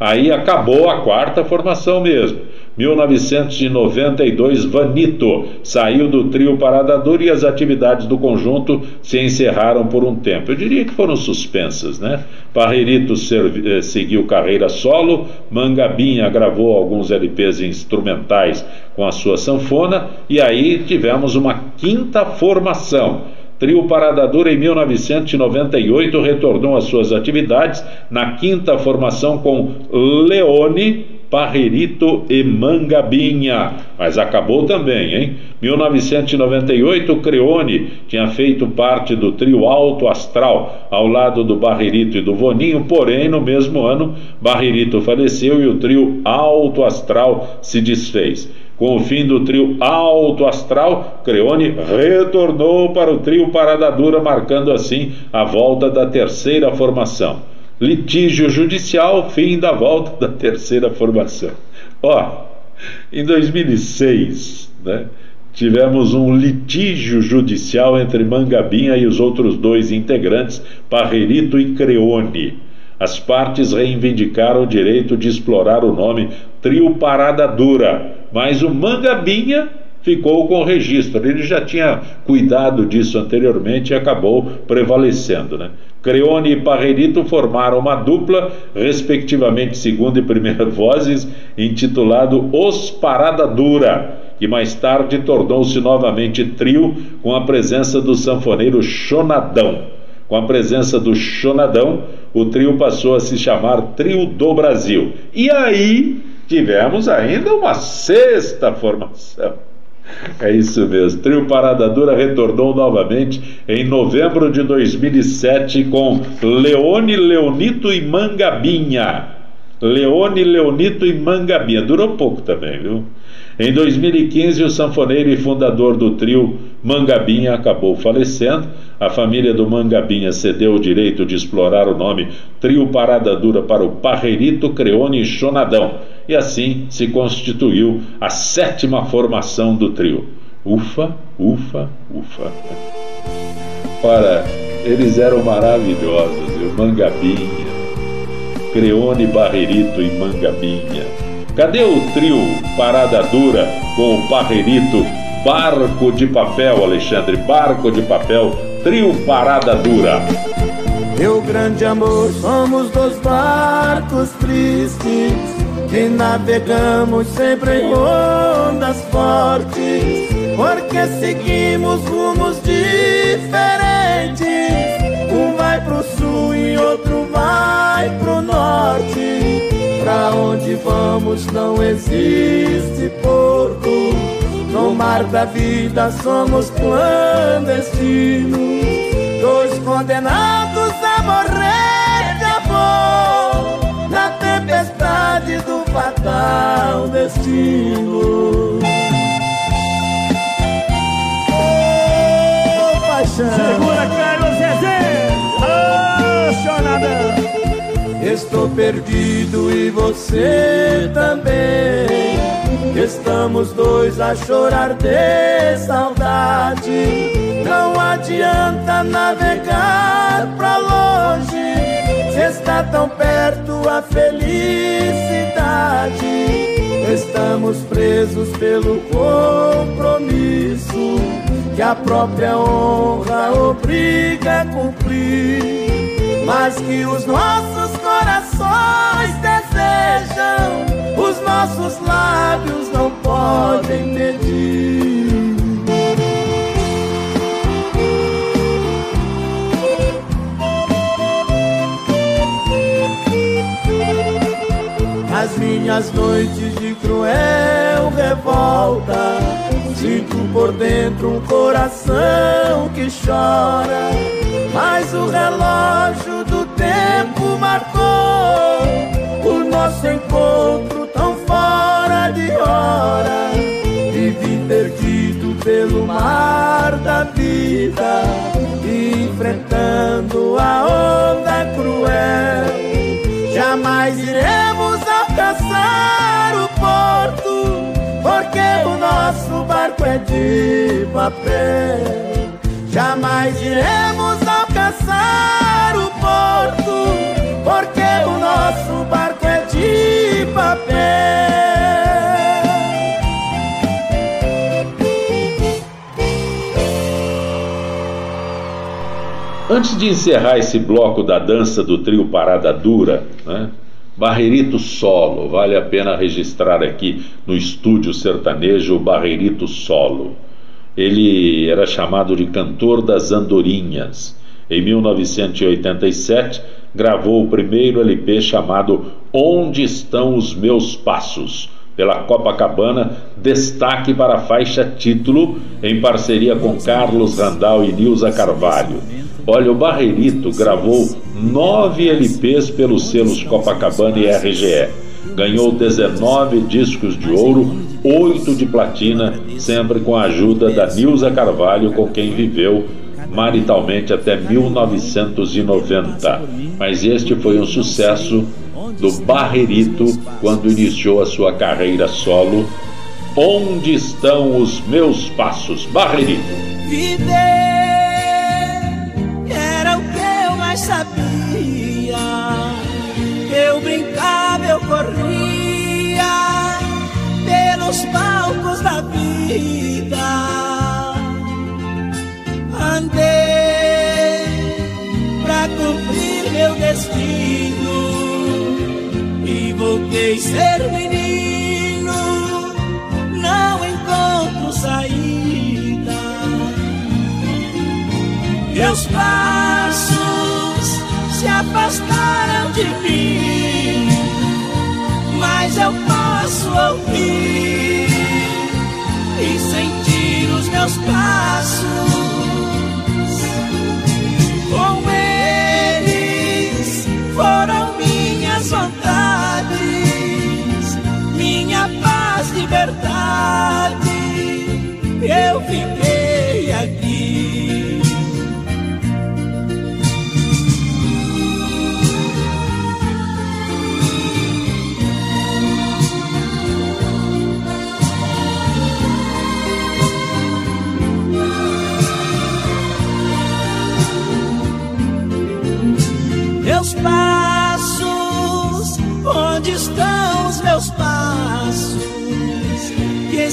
Aí acabou a quarta formação mesmo. 1992, Vanito saiu do trio Paradador e as atividades do conjunto se encerraram por um tempo. Eu diria que foram suspensas, né? Parreirito eh, seguiu carreira solo, Mangabinha gravou alguns LPs instrumentais com a sua sanfona e aí tivemos uma quinta formação. Trio Parada Dura, em 1998, retornou às suas atividades na quinta formação com Leone, Parrerito e Mangabinha. Mas acabou também, hein? 1998, Creone tinha feito parte do trio Alto Astral, ao lado do Barrerito e do Voninho, porém, no mesmo ano, Barrerito faleceu e o trio Alto Astral se desfez. Com o fim do trio Alto Astral, Creone retornou para o trio Parada Dura, marcando assim a volta da terceira formação litígio judicial, fim da volta da terceira formação. Ó, em 2006, né, tivemos um litígio judicial entre Mangabinha e os outros dois integrantes, Parrerito e Creone. as partes reivindicaram o direito de explorar o nome Trio Parada Dura, mas o Mangabinha ficou com o registro. Ele já tinha cuidado disso anteriormente e acabou prevalecendo. Né? Creone e Parrerito formaram uma dupla, respectivamente segunda e primeira vozes, intitulado Os Parada Dura, que mais tarde tornou-se novamente trio com a presença do sanfoneiro Chonadão. Com a presença do Chonadão, o trio passou a se chamar Trio do Brasil. E aí tivemos ainda uma sexta formação é isso mesmo. Trio Parada Dura retornou novamente em novembro de 2007 com Leone, Leonito e Mangabinha. Leone, Leonito e Mangabinha. Durou pouco também, viu? Em 2015, o sanfoneiro e fundador do trio Mangabinha acabou falecendo. A família do Mangabinha cedeu o direito de explorar o nome Trio Parada Dura para o Parreirito, Creone e Chonadão. E assim se constituiu a sétima formação do trio. Ufa, ufa, ufa. Ora, eles eram maravilhosos, viu? Mangabinha, Creone, Barreirito e Mangabinha. Cadê o trio Parada Dura com o Parreirito Barco de Papel, Alexandre? Barco de Papel, trio Parada Dura. Meu grande amor, somos dois barcos tristes que navegamos sempre em ondas fortes, porque seguimos rumos diferentes. Um vai pro sul e outro vai pro norte. Pra onde vamos não existe porto. No mar da vida somos clandestinos, dois condenados a morrer de amor na tempestade do fatal destino. Oh, paixão. Segura, Carlos Zezé. Oh, chonadão. Estou perdido e você também. Estamos dois a chorar de saudade. Não adianta navegar pra longe. Se está tão perto a felicidade. Estamos presos pelo compromisso que a própria honra obriga a cumprir mas que os nossos corações desejam, os nossos lábios não podem medir. As minhas noites de cruel revolta, sinto por dentro um coração que chora, mas o relógio tempo marcou o nosso encontro tão fora de hora. Vivi perdido pelo mar da vida, enfrentando a onda cruel. Jamais iremos alcançar o porto, porque o nosso barco é de papel. Jamais iremos alcançar o porto, porque o nosso barco é de papel. Antes de encerrar esse bloco da dança do trio Parada Dura, né? Barreirito Solo, vale a pena registrar aqui no estúdio sertanejo Barreirito Solo. Ele era chamado de cantor das andorinhas. Em 1987, gravou o primeiro LP chamado Onde Estão os Meus Passos, pela Copacabana, destaque para a faixa título, em parceria com Carlos Randal e Nilza Carvalho. Olha, o Barreirito gravou nove LPs pelos selos Copacabana e RGE. Ganhou 19 discos de ouro, oito de platina, sempre com a ajuda da Nilza Carvalho, com quem viveu maritalmente até 1990. Mas este foi um sucesso do Barrerito quando iniciou a sua carreira solo. Onde estão os meus passos? Barrerito. eu brincava, eu corria pelos palcos da vida. Andei pra cumprir meu destino e voltei ser menino. Não encontro saída. Meus passos se afastaram de mim, mas eu posso ouvir e sentir os meus passos. Com eles foram minhas vontades, minha paz, liberdade. Eu fiquei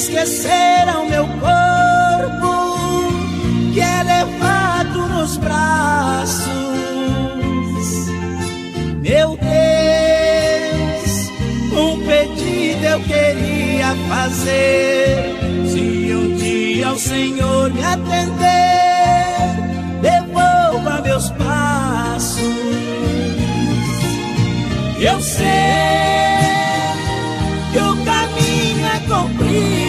esqueceram meu corpo, que é levado nos braços. Meu Deus, um pedido eu queria fazer. Se um dia o Senhor me atender, devolva meus passos. Eu sei que o caminho é comprido,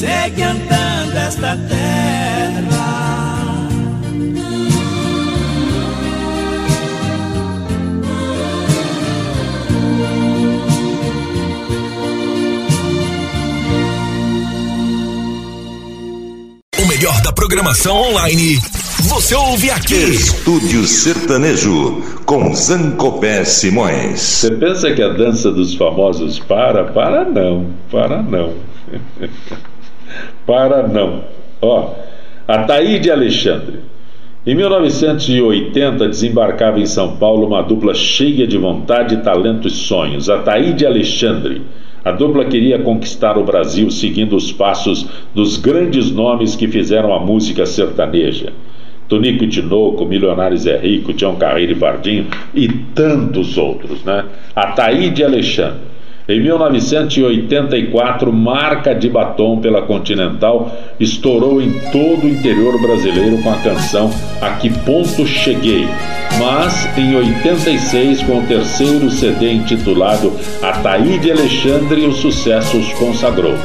segue andando esta terra. O melhor da programação online. Você ouve aqui. Estúdio Sertanejo com Zancopé Simões. Você pensa que a dança dos famosos para? Para não, para não. para não. Ó, Ataíde Alexandre. Em 1980 desembarcava em São Paulo uma dupla cheia de vontade, talento e sonhos. Ataíde Alexandre. A dupla queria conquistar o Brasil seguindo os passos dos grandes nomes que fizeram a música sertaneja. Tonico e Tinoco, Milionários é Rico, Tião Carreiro e Bardinho e tantos outros, né? Ataíde Alexandre. Em 1984, marca de batom pela Continental estourou em todo o interior brasileiro com a canção A Que Ponto Cheguei. Mas em 86, com o terceiro CD intitulado Ataíde Alexandre, o sucesso os consagrou.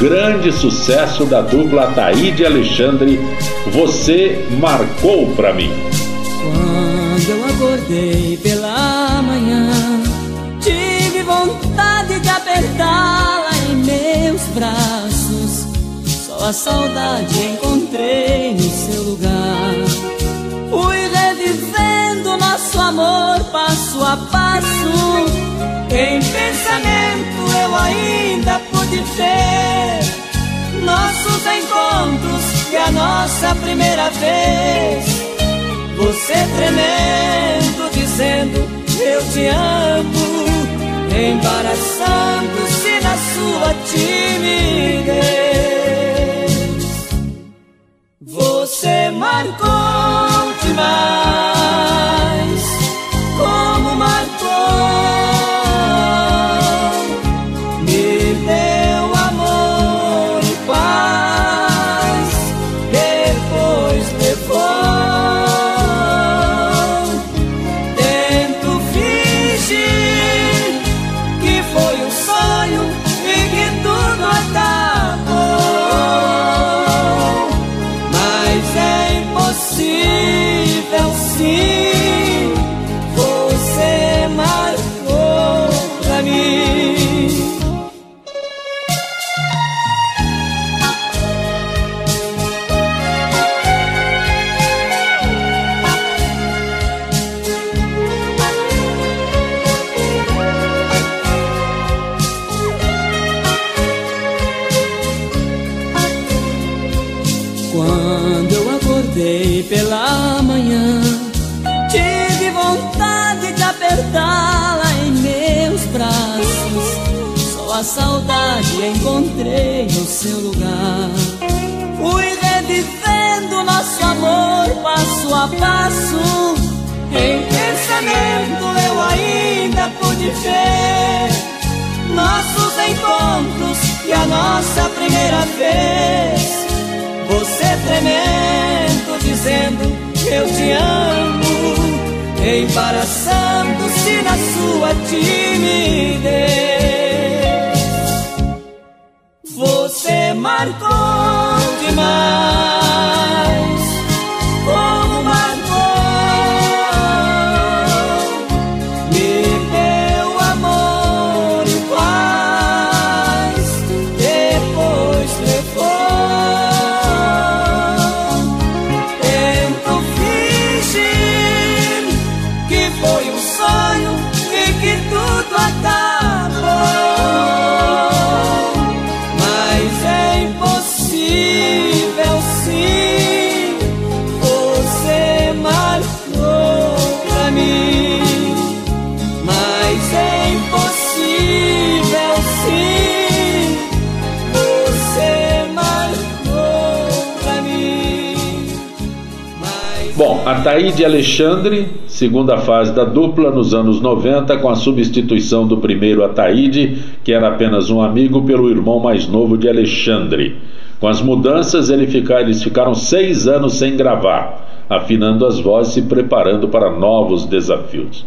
Grande sucesso da dupla Ataíde Alexandre, Você Marcou Pra Mim. Quando eu acordei pela de apertá-la em meus braços. Só a saudade encontrei no seu lugar. Fui revivendo nosso amor passo a passo. Em pensamento eu ainda pude ver nossos encontros e a nossa primeira vez. Você tremendo, dizendo eu te amo, embaraçando-se na sua timidez. Você marcou demais, a saudade encontrei no seu lugar. Fui revivendo nosso amor passo a passo. Em pensamento eu ainda pude ver nossos encontros e a nossa primeira vez. Você tremendo, dizendo que eu te amo embaraçando-se na sua timidez. Você marcou demais. Ataíde Alexandre, segunda fase da dupla nos anos 90, com a substituição do primeiro Ataíde, que era apenas um amigo, pelo irmão mais novo de Alexandre. Com as mudanças, eles ficaram seis anos sem gravar, afinando as vozes e preparando para novos desafios.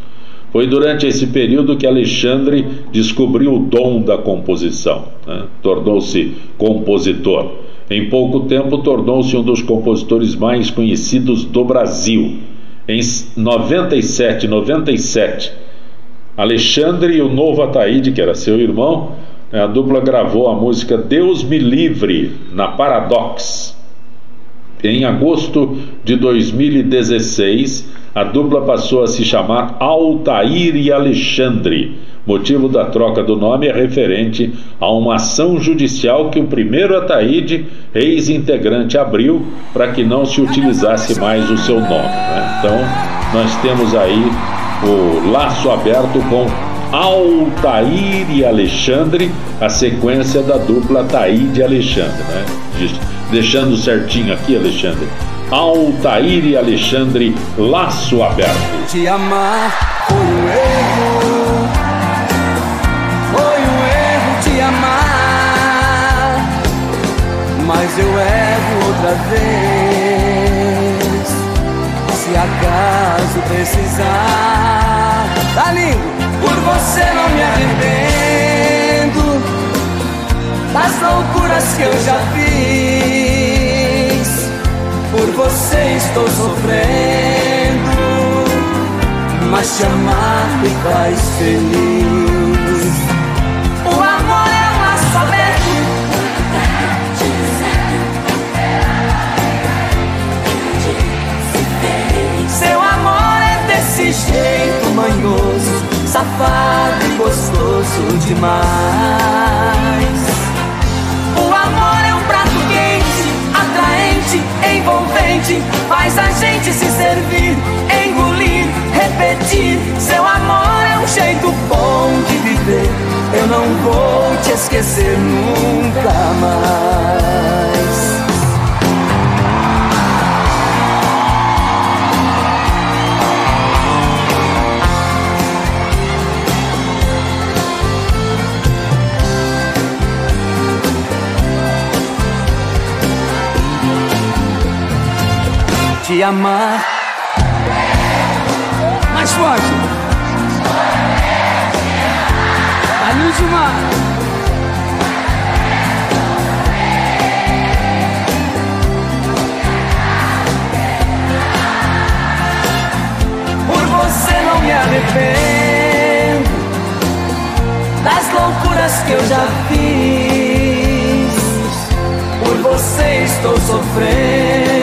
Foi durante esse período que Alexandre descobriu o dom da composição, né? tornou-se compositor. Em pouco tempo, tornou-se um dos compositores mais conhecidos do Brasil. Em 97, 97, Alexandre e o novo Ataíde, que era seu irmão, né, a dupla gravou a música Deus Me Livre na Paradox. Em agosto de 2016, a dupla passou a se chamar Altair e Alexandre Motivo da troca do nome é referente a uma ação judicial que o primeiro Ataíde, ex-integrante, abriu para que não se utilizasse mais o seu nome. Né? Então, nós temos aí o laço aberto com Altair e Alexandre, a sequência da dupla Taíde e Alexandre. Né? Deixando certinho aqui, Alexandre. Altair e Alexandre, laço aberto. Te amar foi um erro mas eu erro outra vez. Se acaso precisar, Dali, por você não me arrependo das loucuras que eu já fiz. Por você estou sofrendo, mas te amar me faz feliz. O amor é um laço aberto desse jeito manhoso, safado e gostoso demais. Envolvente, faz a gente se servir, engolir, repetir. Seu amor é um jeito bom de viver. Eu não vou te esquecer nunca mais. Te amar. Mais forte. A última. Por você não me arrependo das loucuras que eu já fiz. Por você estou sofrendo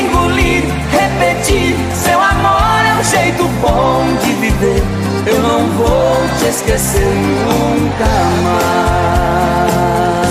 bom de viver. Eu não vou te esquecer nunca mais.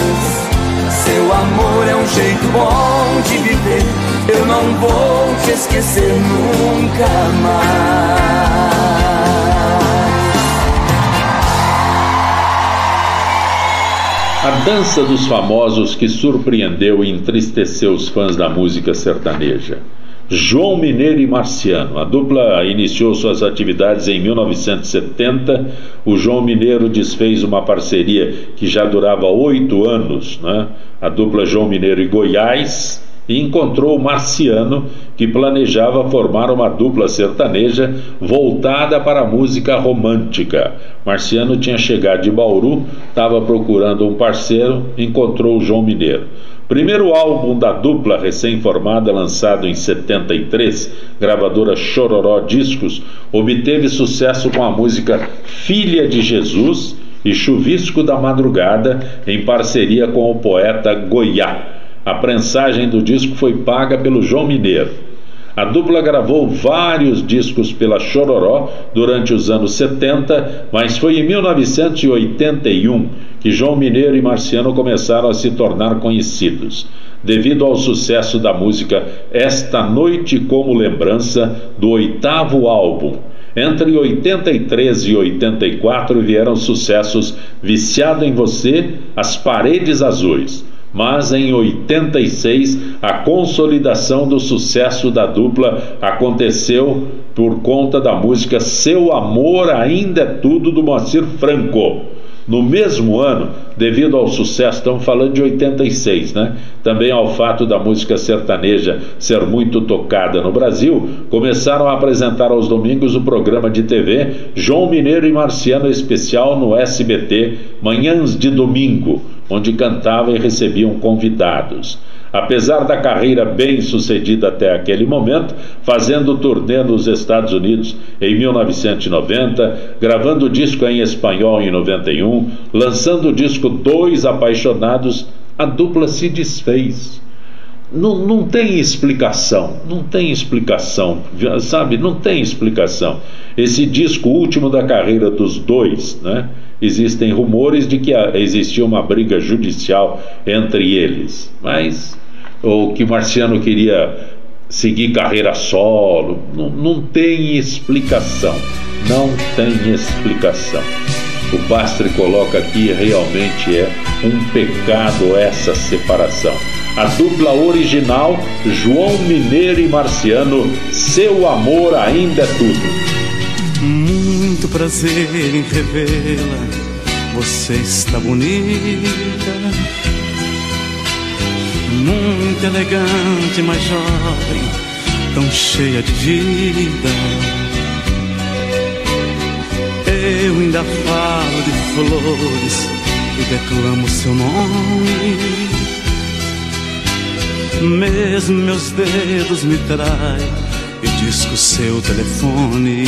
Seu amor é um jeito bom de viver. Eu não vou te esquecer nunca mais. A dança dos famosos que surpreendeu e entristeceu os fãs da música sertaneja. João Mineiro e Marciano. A dupla iniciou suas atividades em 1970. O João Mineiro desfez uma parceria que já durava oito anos, né? a dupla João Mineiro e Goiás, e encontrou Marciano, que planejava formar uma dupla sertaneja voltada para a música romântica. Marciano tinha chegado de Bauru, estava procurando um parceiro, encontrou João Mineiro. Primeiro álbum da dupla recém-formada, lançado em 73, gravadora Chororó Discos, obteve sucesso com a música Filha de Jesus e Chuvisco da Madrugada, em parceria com o poeta Goiá. A prensagem do disco foi paga pelo João Mineiro. A dupla gravou vários discos pela Chororó durante os anos 70, mas foi em 1981 que João Mineiro e Marciano começaram a se tornar conhecidos, devido ao sucesso da música Esta Noite como Lembrança, do oitavo álbum. Entre 83 e 84 vieram sucessos Viciado em Você, As Paredes Azuis mas em 86 a consolidação do sucesso da dupla aconteceu por conta da música Seu Amor Ainda é Tudo do Moacir Franco. No mesmo ano, devido ao sucesso, estamos falando de 86, né? Também ao fato da música sertaneja ser muito tocada no Brasil, começaram a apresentar aos domingos o programa de TV João Mineiro e Marciano Especial no SBT, Manhãs de Domingo onde cantavam e recebiam convidados. Apesar da carreira bem sucedida até aquele momento, fazendo turnê nos Estados Unidos em 1990, gravando disco em espanhol em 91, lançando o disco Dois Apaixonados, a dupla se desfez. Não, não tem explicação, não tem explicação, sabe? Não tem explicação. Esse disco último da carreira dos dois, né? Existem rumores de que existia uma briga judicial entre eles, mas ou que Marciano queria seguir carreira solo, não, não tem explicação, não tem explicação. O Pastre coloca aqui realmente é um pecado essa separação. A dupla original, João Mineiro e Marciano, seu amor ainda é tudo muito prazer em revê-la. Você está bonita, muito elegante, mas jovem, tão cheia de vida. Eu ainda falo de flores e declamo seu nome. Mesmo meus dedos me traem e disco seu telefone.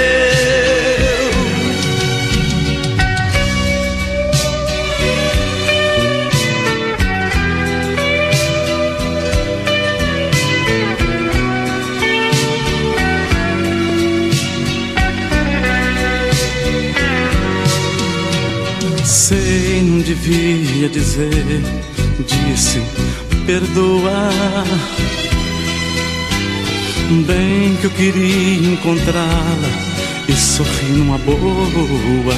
Devia dizer, disse, perdoar. Bem que eu queria encontrá-la e sorrir numa boa.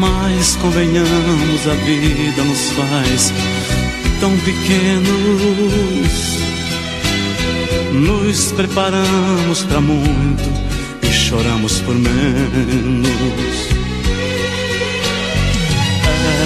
Mas convenhamos, a vida nos faz tão pequenos. Nos preparamos para muito e choramos por menos.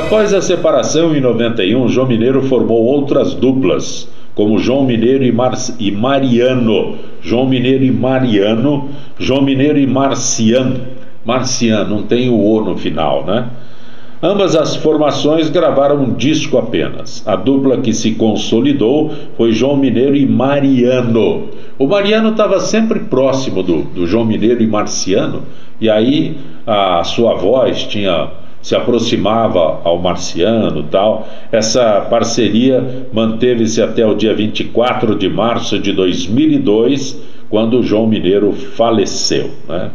Após a separação em 91, João Mineiro formou outras duplas como João Mineiro e, Mar... e Mariano, João Mineiro e Mariano, João Mineiro e Marciano, Marciano, não tem o O no final, né? Ambas as formações gravaram um disco apenas. A dupla que se consolidou foi João Mineiro e Mariano. O Mariano estava sempre próximo do, do João Mineiro e Marciano, e aí a sua voz tinha se aproximava ao marciano tal. Essa parceria manteve-se até o dia 24 de março de 2002, quando João Mineiro faleceu. Né?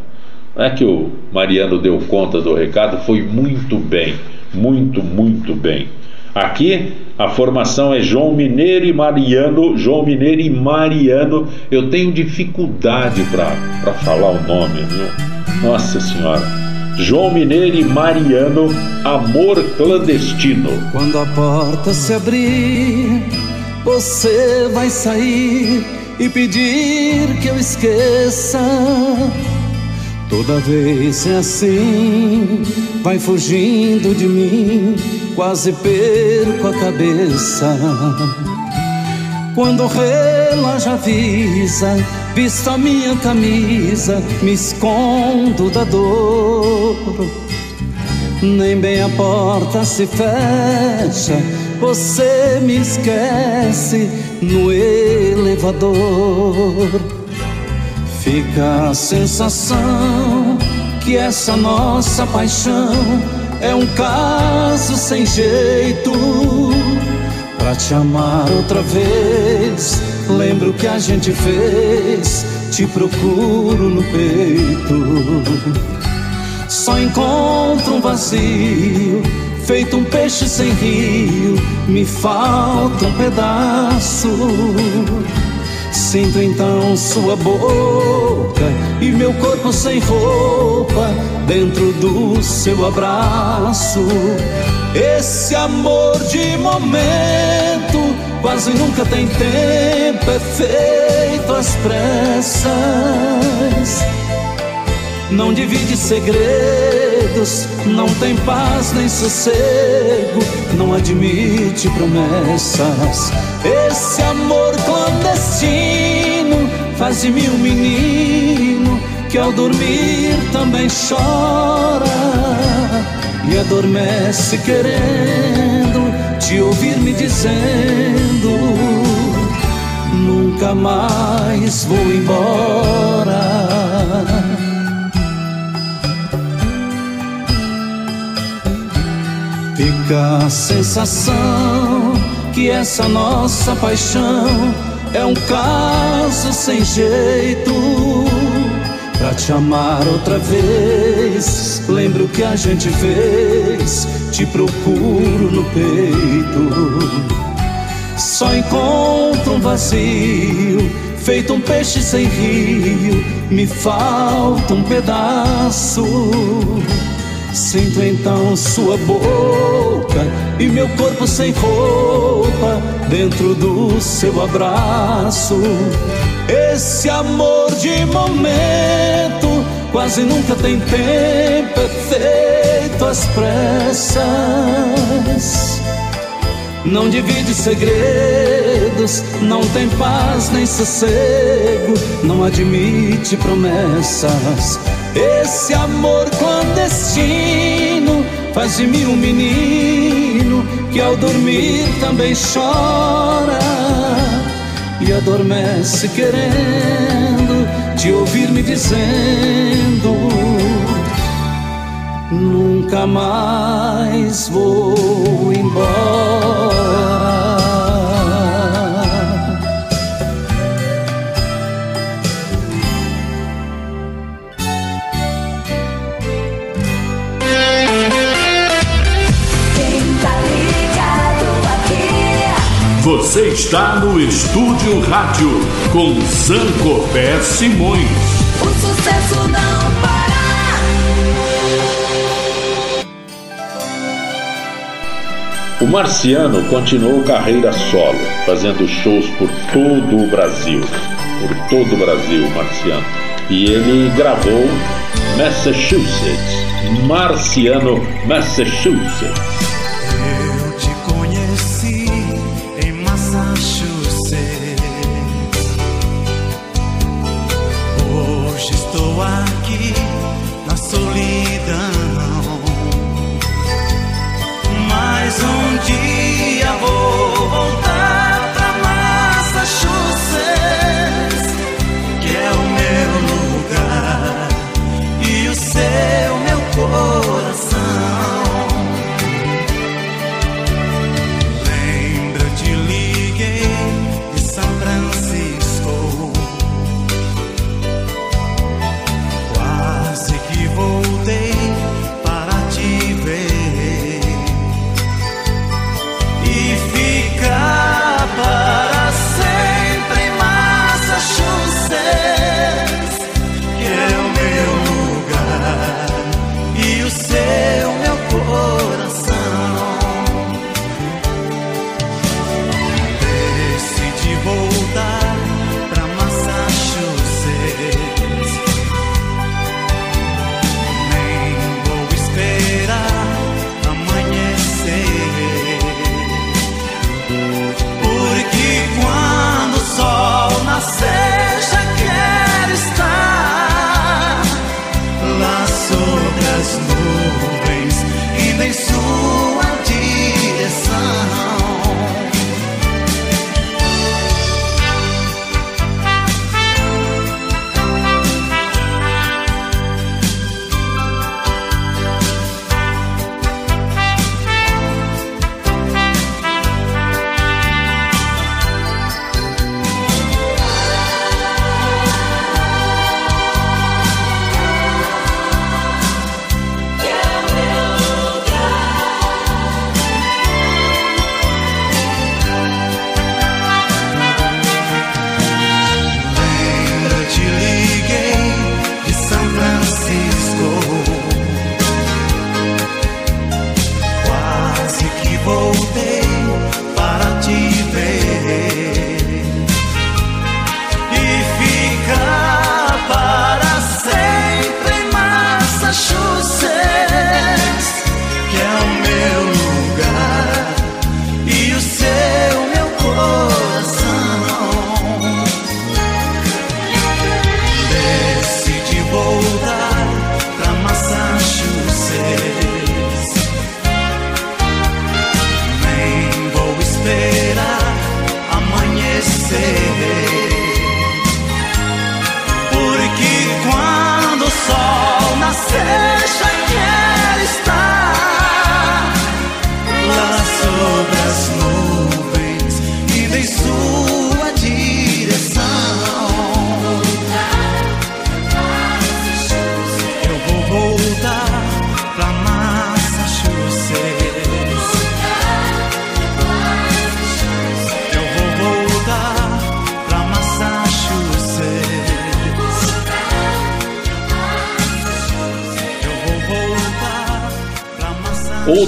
Não é que o Mariano deu conta do recado, foi muito bem, muito, muito bem. Aqui a formação é João Mineiro e Mariano, João Mineiro e Mariano. Eu tenho dificuldade para falar o nome, viu? Nossa Senhora. João Mineiro e Mariano, Amor Clandestino. Quando a porta se abrir, você vai sair e pedir que eu esqueça. Toda vez é assim, vai fugindo de mim, quase perco a cabeça. Quando o relógio avisa, visto a minha camisa, me escondo da dor. Nem bem a porta se fecha, você me esquece no elevador. Fica a sensação que essa nossa paixão é um caso sem jeito Pra te amar outra vez, lembro que a gente fez. Te procuro no peito. Só encontro um vazio, feito um peixe sem rio. Me falta um pedaço. Sinto então sua boca e meu corpo sem roupa dentro do seu abraço. Esse amor de momento quase nunca tem tempo, é feito às pressas. Não divide segredos, não tem paz nem sossego, não admite promessas. Esse amor clandestino Faz-me um menino que ao dormir também chora e adormece querendo te ouvir me dizendo: Nunca mais vou embora. Fica a sensação que essa nossa paixão é um caso sem jeito. Pra te amar outra vez, lembro que a gente fez, te procuro no peito. Só encontro um vazio, feito um peixe sem rio, me falta um pedaço. Sinto então sua boca e meu corpo sem roupa dentro do seu abraço. Esse amor de momento quase nunca tem tempo, é feito às pressas. Não divide segredos, não tem paz nem sossego, não admite promessas. Esse amor clandestino faz de mim um menino que ao dormir também chora e adormece querendo te ouvir me dizendo: Nunca mais vou embora. Você está no Estúdio Rádio com Zancopé Simões. O sucesso não para. O Marciano continuou carreira solo, fazendo shows por todo o Brasil. Por todo o Brasil, Marciano. E ele gravou Massachusetts. Marciano, Massachusetts.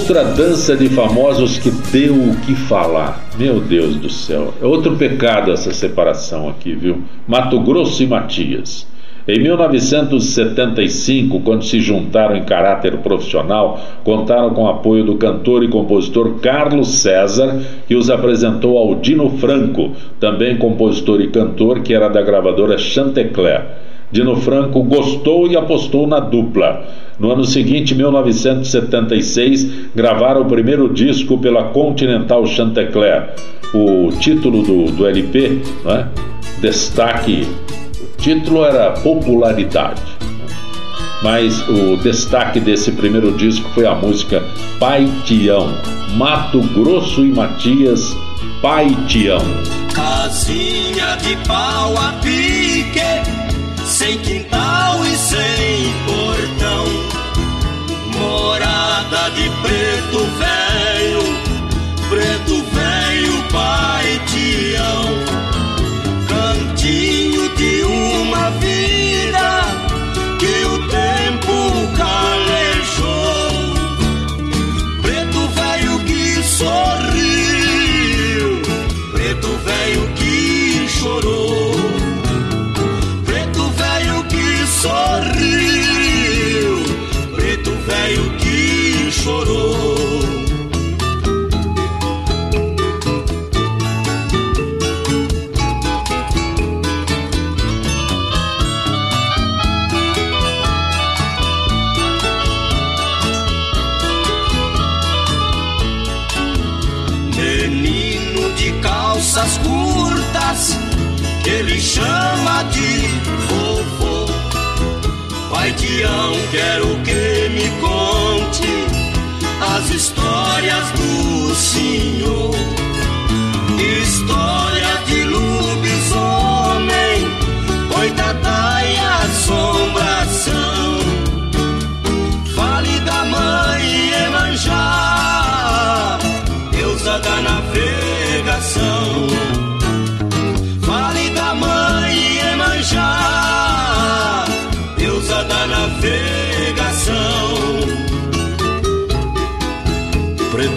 Outra dança de famosos que deu o que falar. Meu Deus do céu. É outro pecado essa separação aqui, viu? Mato Grosso e Matias. Em 1975, quando se juntaram em caráter profissional, contaram com o apoio do cantor e compositor Carlos César, que os apresentou ao Dino Franco, também compositor e cantor, que era da gravadora Chantecler. Dino Franco gostou e apostou na dupla. No ano seguinte, 1976, gravaram o primeiro disco pela Continental Chantecler. O título do, do LP, é? destaque, o título era Popularidade. Mas o destaque desse primeiro disco foi a música Pai Tião, Mato Grosso e Matias, Pai Tião. Casinha de pau a pique sem quintal e sem portão. Morada de preto velho, preto velho chama de Pai Tião, quero que me conte as histórias do Senhor. História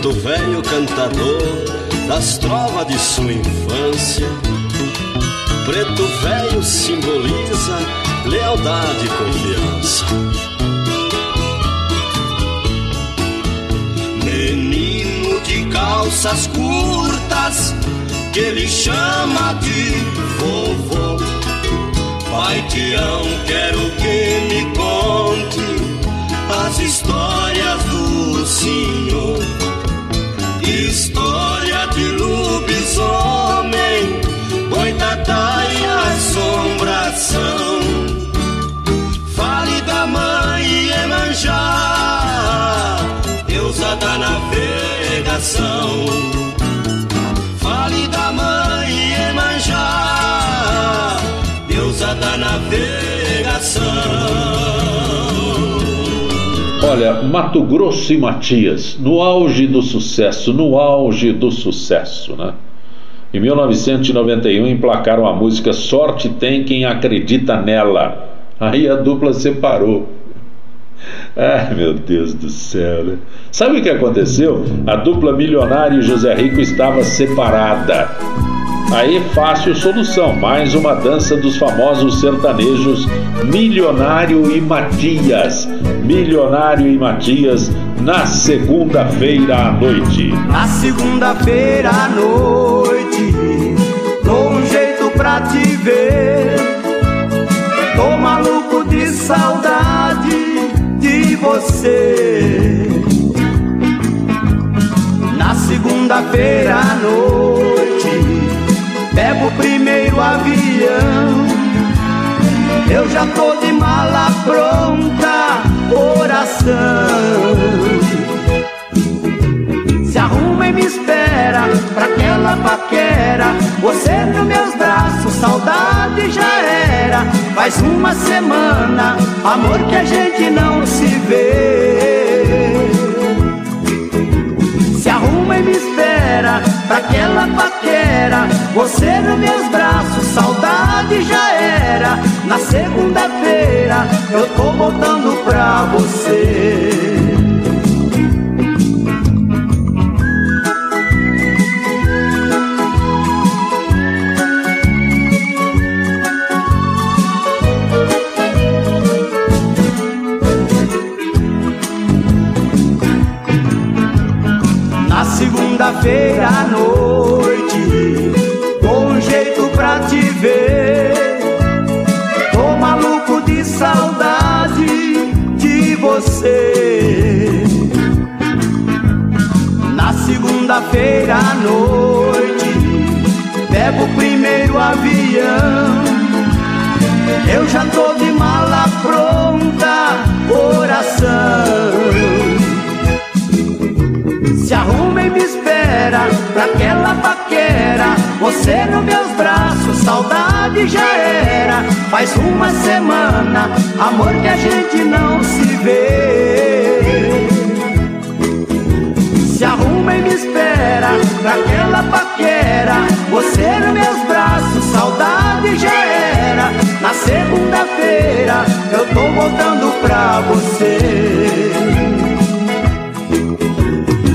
Preto velho cantador das trovas de sua infância. Preto velho simboliza lealdade e confiança. Menino de calças curtas que ele chama de vovô Pai Tião, quero que me conte as histórias do Senhor. História de lobisomem, boitatá e assombração. Fale da mãe Emanjá, deusa da navegação. Fale da mãe Emanjá deusa da navegação. Olha, Mato Grosso e Matias, no auge do sucesso, no auge do sucesso, né? Em 1991 emplacaram a música Sorte Tem Quem Acredita Nela. Aí a dupla separou. Ai meu Deus do céu, né? Sabe o que aconteceu? A dupla Milionário e José Rico estava separada. Aí, fácil solução, mais uma dança dos famosos sertanejos Milionário e Matias. Milionário e Matias na segunda-feira à noite. Na segunda-feira à noite, dou um jeito pra te ver. Tô maluco de saudade de você. Eu já tô de mala pronta oração. Se arruma e me espera pra aquela paquera. Você nos meus braços, saudade já era. Faz uma semana, amor que a gente não se vê. Se arruma e me espera pra aquela paquera. Você nos meus braços, saudade já era. Na segunda-feira eu tô voltando pra você. Na segunda-feira à noite, segunda-feira à noite, pego o primeiro avião. Eu já tô de mala pronta, coração. Se arruma e me espera pra aquela paquera. Você nos meus braços, saudade já era. Faz uma semana, amor que a gente não se vê. Se arruma e me espera pra aquela paquera. Você nos meus braços, saudade já era. Na segunda-feira eu tô voltando pra você.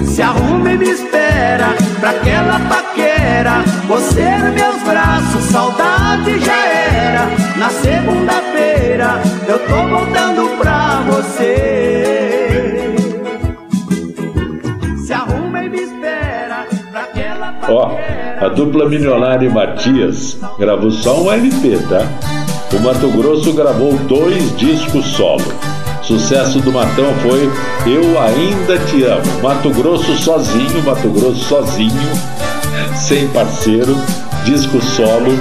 Se arruma e me espera pra aquela paquera. Você nos meus braços, saudade já era. Na segunda-feira eu tô voltando pra você. A dupla Milionário e Matias gravou só um LP, tá? O Mato Grosso gravou dois discos solo. Sucesso do Matão foi Eu Ainda Te Amo. Mato Grosso sozinho, Mato Grosso sozinho, sem parceiro, disco solo.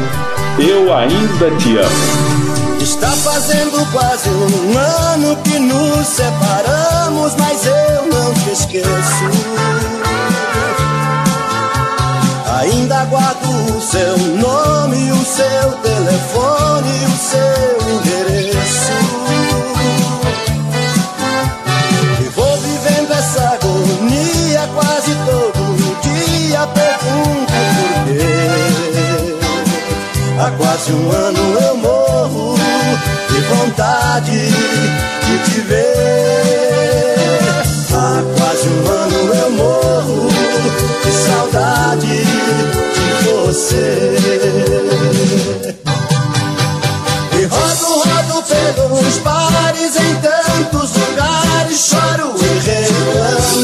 Eu Ainda Te Amo. Está fazendo quase um ano que nos separamos, mas eu não te esqueço. Ainda guardo o seu nome, o seu telefone, o seu endereço. E vou vivendo essa agonia quase todo dia. Pergunto por quê. Há quase um ano eu morro de vontade de te ver. Quase um ano eu morro de saudade de você. E rodo, rodo pelos bares em tantos lugares, choro e reclamo.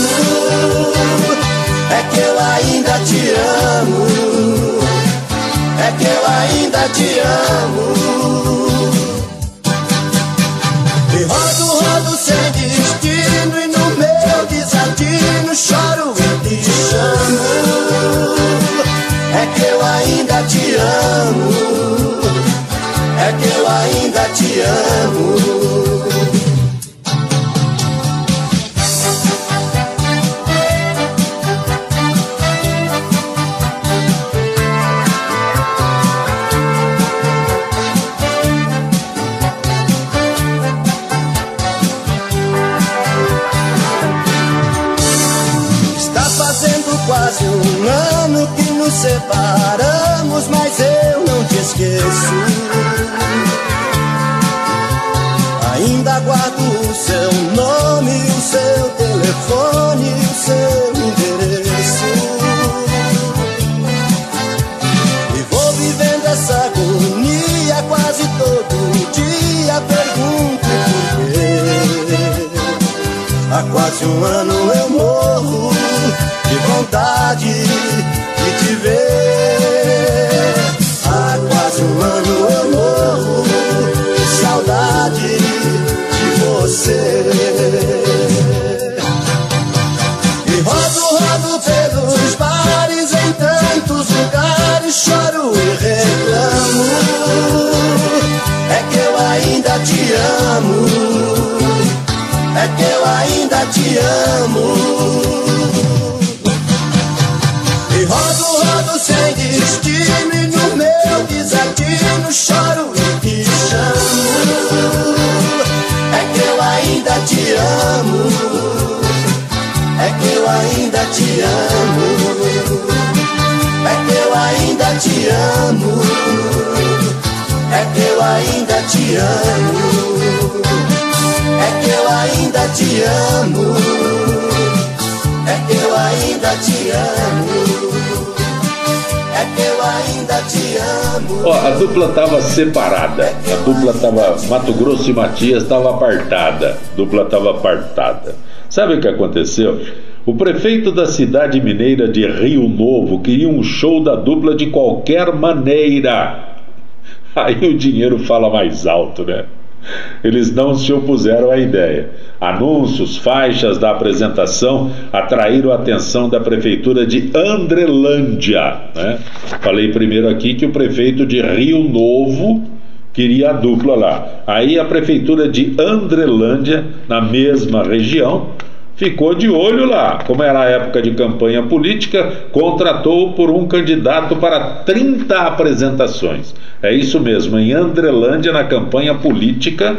É que eu ainda te amo. É que eu ainda te amo. Desatino choro e te chamo. É que eu ainda te amo. É que eu ainda te amo. Te amo. é que eu ainda te amo. E rodo, rodo sem destino e no meu desatino choro e te chamo. É que eu ainda te amo. É que eu ainda te amo. É que eu ainda te amo. É que eu ainda te amo. É que eu ainda te amo. É que eu ainda te amo. É que eu ainda te amo. Ó, a dupla tava separada. A dupla tava. Mato Grosso e Matias tava apartada. A dupla tava apartada. Sabe o que aconteceu? O prefeito da cidade mineira de Rio Novo queria um show da dupla de qualquer maneira. Aí o dinheiro fala mais alto, né? Eles não se opuseram à ideia. Anúncios, faixas da apresentação atraíram a atenção da prefeitura de Andrelândia. Né? Falei primeiro aqui que o prefeito de Rio Novo queria a dupla lá. Aí a prefeitura de Andrelândia, na mesma região, ficou de olho lá. Como era a época de campanha política, contratou por um candidato para 30 apresentações. É isso mesmo, em Andrelândia, na campanha política,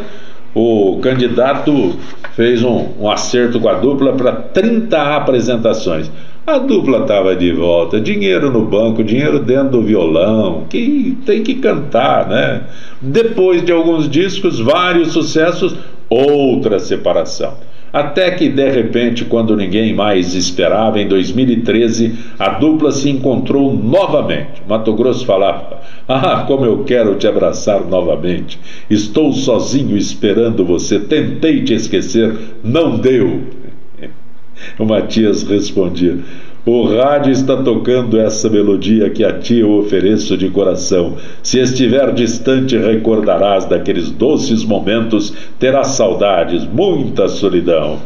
o candidato fez um, um acerto com a dupla para 30 apresentações. A dupla estava de volta, dinheiro no banco, dinheiro dentro do violão, que tem que cantar, né? Depois de alguns discos, vários sucessos, outra separação. Até que, de repente, quando ninguém mais esperava, em 2013, a dupla se encontrou novamente. Mato Grosso falava: Ah, como eu quero te abraçar novamente. Estou sozinho esperando você. Tentei te esquecer, não deu. O Matias respondia: O rádio está tocando essa melodia que a ti eu ofereço de coração. Se estiver distante, recordarás daqueles doces momentos, terás saudades, muita solidão.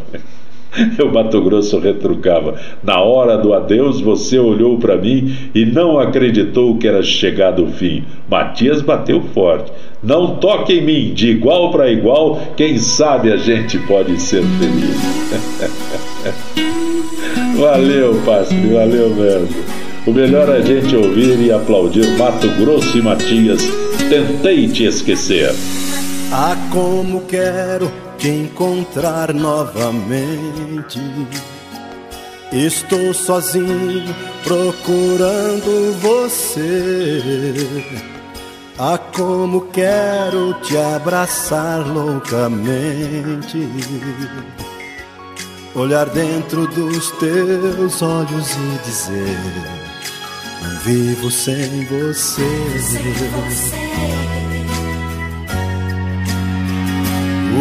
O Mato Grosso retrucava: Na hora do adeus, você olhou para mim e não acreditou que era chegado o fim. Matias bateu forte. Não toque em mim, de igual para igual, quem sabe a gente pode ser feliz. valeu, Pastre, valeu mesmo. O melhor é a gente ouvir e aplaudir Mato Grosso e Matias. Tentei te esquecer. Ah, como quero te encontrar novamente. Estou sozinho procurando você. Ah, como quero te abraçar loucamente. Olhar dentro dos teus olhos e dizer: Não vivo sem você. Sem você.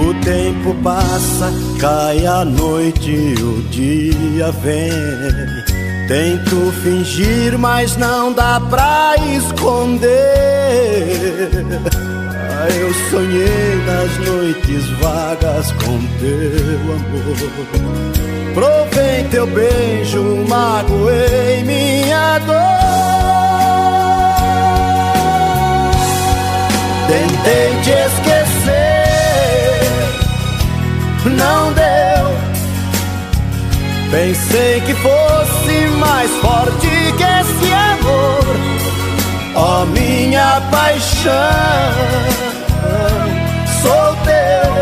O tempo passa, cai a noite, o dia vem. Tento fingir, mas não dá pra esconder. Eu sonhei nas noites vagas com teu amor. Provei teu beijo, magoei minha dor. Tentei te esquecer não deu. Pensei que fosse mais forte que esse amor, ó oh, minha paixão. Sou teu,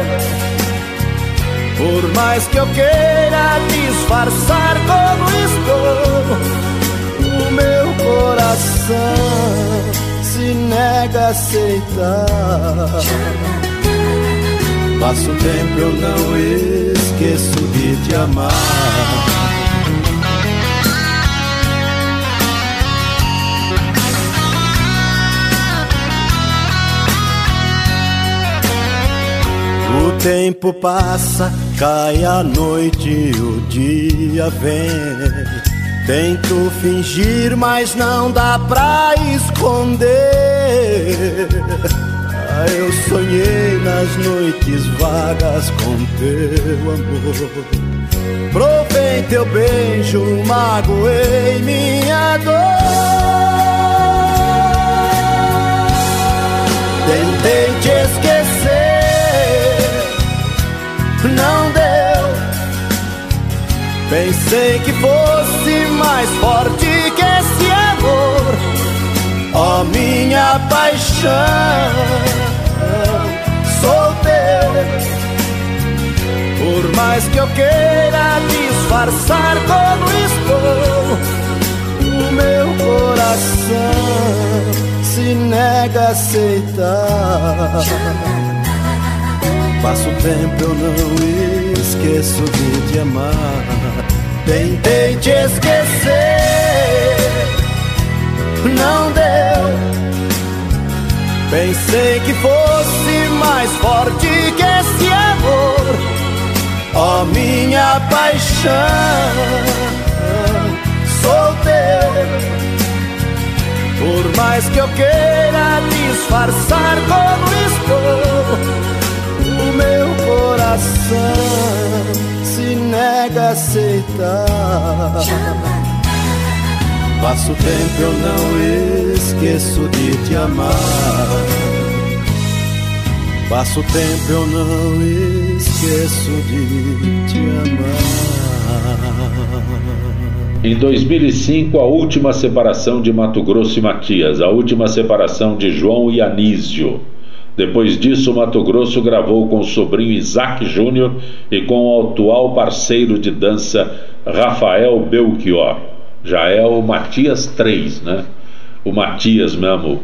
por mais que eu queira disfarçar como estou, o meu coração se nega a aceitar. Passo tempo eu não esqueço de te amar. O tempo passa, cai a noite, o dia vem. Tento fingir, mas não dá pra esconder. Ah, eu sonhei nas noites vagas com teu amor. Provei teu beijo, magoei minha dor. Tentei te esquecer, Pensei que fosse mais forte que esse amor, ó oh, minha paixão. Sou teu, por mais que eu queira disfarçar como estou, o meu coração se nega a aceitar. Passo tempo, eu não esqueço de te amar. Tentei te esquecer, não deu. Pensei que fosse mais forte que esse amor, ó oh, minha paixão. Sou teu. Por mais que eu queira disfarçar como estou, o meu coração se nega a aceitar. Passo tempo eu não esqueço de te amar. Passo tempo eu não esqueço de te amar. Em 2005, a última separação de Mato Grosso e Matias, a última separação de João e Anísio. Depois disso, Mato Grosso gravou com o sobrinho Isaac Júnior e com o atual parceiro de dança Rafael Belchior. Já é o Matias 3, né? O Matias mesmo,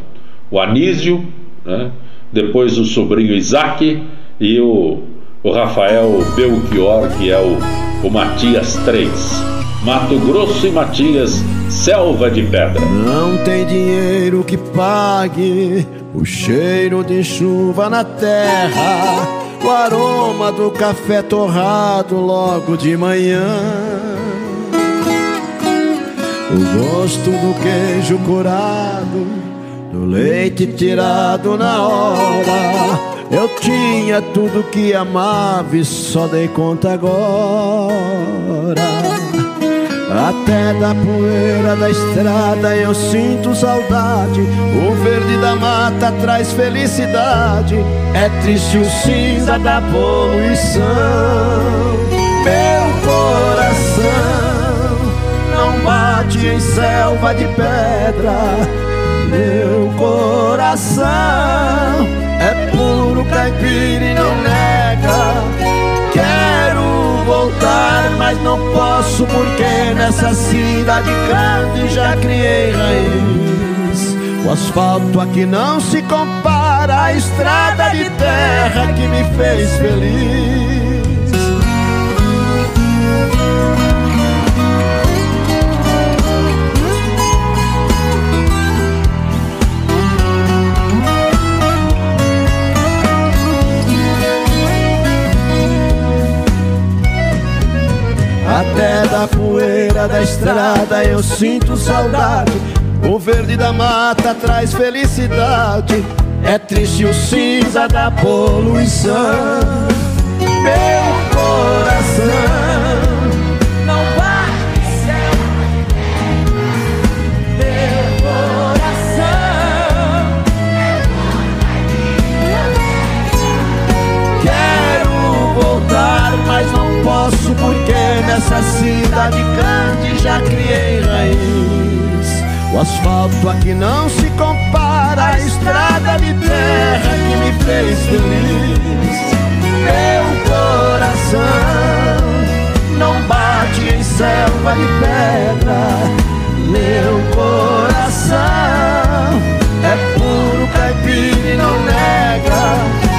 o Anísio, né? depois o sobrinho Isaac e o, o Rafael Belchior, que é o, o Matias 3. Mato Grosso e Matias, selva de pedra. Não tem dinheiro que pague o cheiro de chuva na terra, o aroma do café torrado logo de manhã. O gosto do queijo curado, do leite tirado na hora. Eu tinha tudo que amava e só dei conta agora. Até da poeira da estrada eu sinto saudade. O verde da mata traz felicidade. É triste o cinza da poluição. Meu coração não bate em selva de pedra. Meu coração é puro caipira e não nega voltar, mas não posso porque nessa cidade grande já criei raiz. O asfalto aqui não se compara à estrada de terra que me fez feliz. Até da poeira da estrada eu sinto saudade. O verde da mata traz felicidade. É triste o cinza da poluição. Meu coração nessa cidade grande já criei raiz. O asfalto aqui não se compara à estrada de terra que me fez feliz. Meu coração não bate em selva de pedra. Meu coração é puro caipira e não nega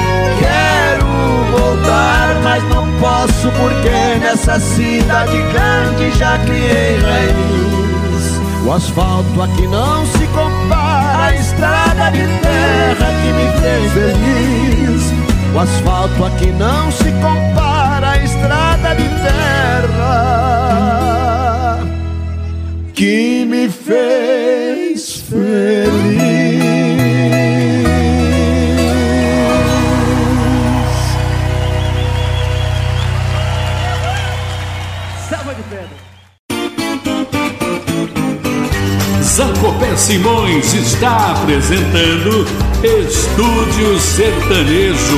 posso porque nessa cidade grande já criei raiz. O asfalto aqui não se compara à estrada de terra que me fez feliz. O asfalto aqui não se compara à estrada de terra que me fez feliz. Zancopé Simões está apresentando Estúdio Sertanejo.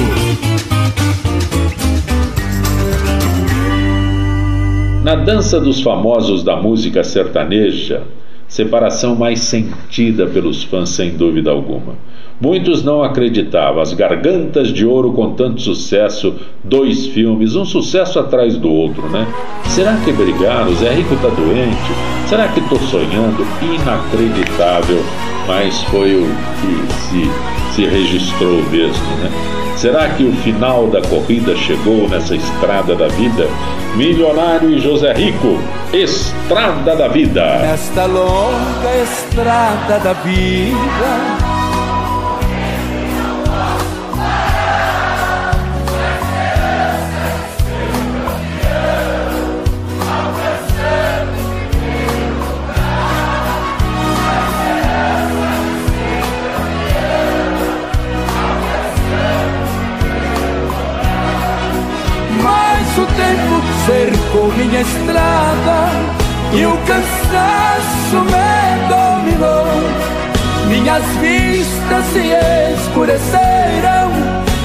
Na dança dos famosos da música sertaneja, separação mais sentida pelos fãs, sem dúvida alguma. Muitos não acreditavam. As Gargantas de Ouro com tanto sucesso, dois filmes, um sucesso atrás do outro, né? Será que brigaram? Zé Rico tá doente? Será que tô sonhando? Inacreditável, mas foi o que se, se registrou mesmo, né? Será que o final da corrida chegou nessa estrada da vida? Milionário e José Rico, Estrada da Vida. Nesta longa estrada da vida cercou minha estrada e o cansaço me dominou. Minhas vistas se escureceram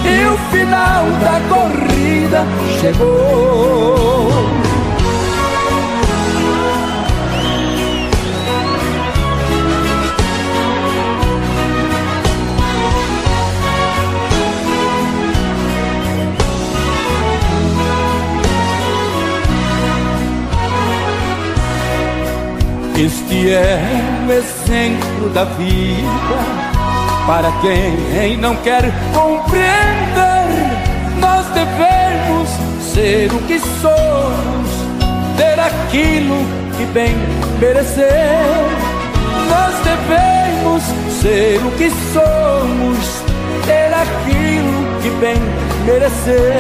e o final da corrida chegou. Este é o exemplo da vida para quem não quer compreender. Nós devemos ser o que somos, ter aquilo que bem merecer. Nós devemos ser o que somos, ter aquilo que bem merecer.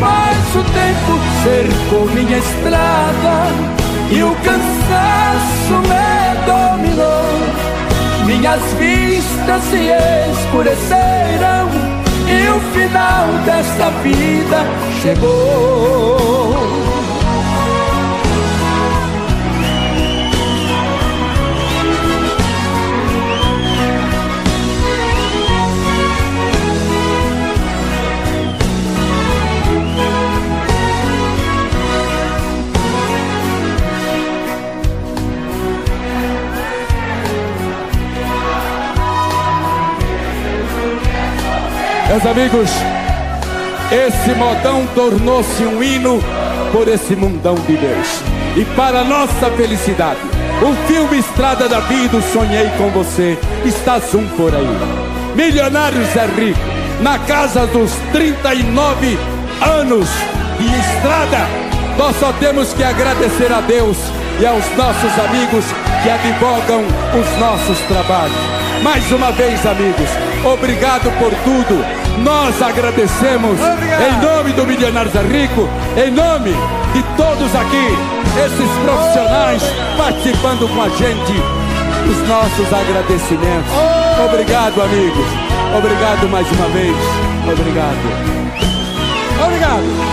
Mas o tempo cercou minha estrada e o cansaço me dominou. Minhas vistas se escureceram e o final desta vida chegou. Meus amigos, esse modão tornou-se um hino por esse mundão de Deus. E para nossa felicidade, o filme Estrada da Vida, Sonhei com Você, está um por aí. Milionários é rico, na casa dos 39 anos de estrada, nós só temos que agradecer a Deus e aos nossos amigos que advogam os nossos trabalhos. Mais uma vez, amigos, obrigado por tudo nós agradecemos Obrigado. em nome do Milionários é Rico, em nome de todos aqui, esses profissionais participando com a gente, os nossos agradecimentos. Obrigado, amigos. Obrigado mais uma vez. Obrigado. Obrigado.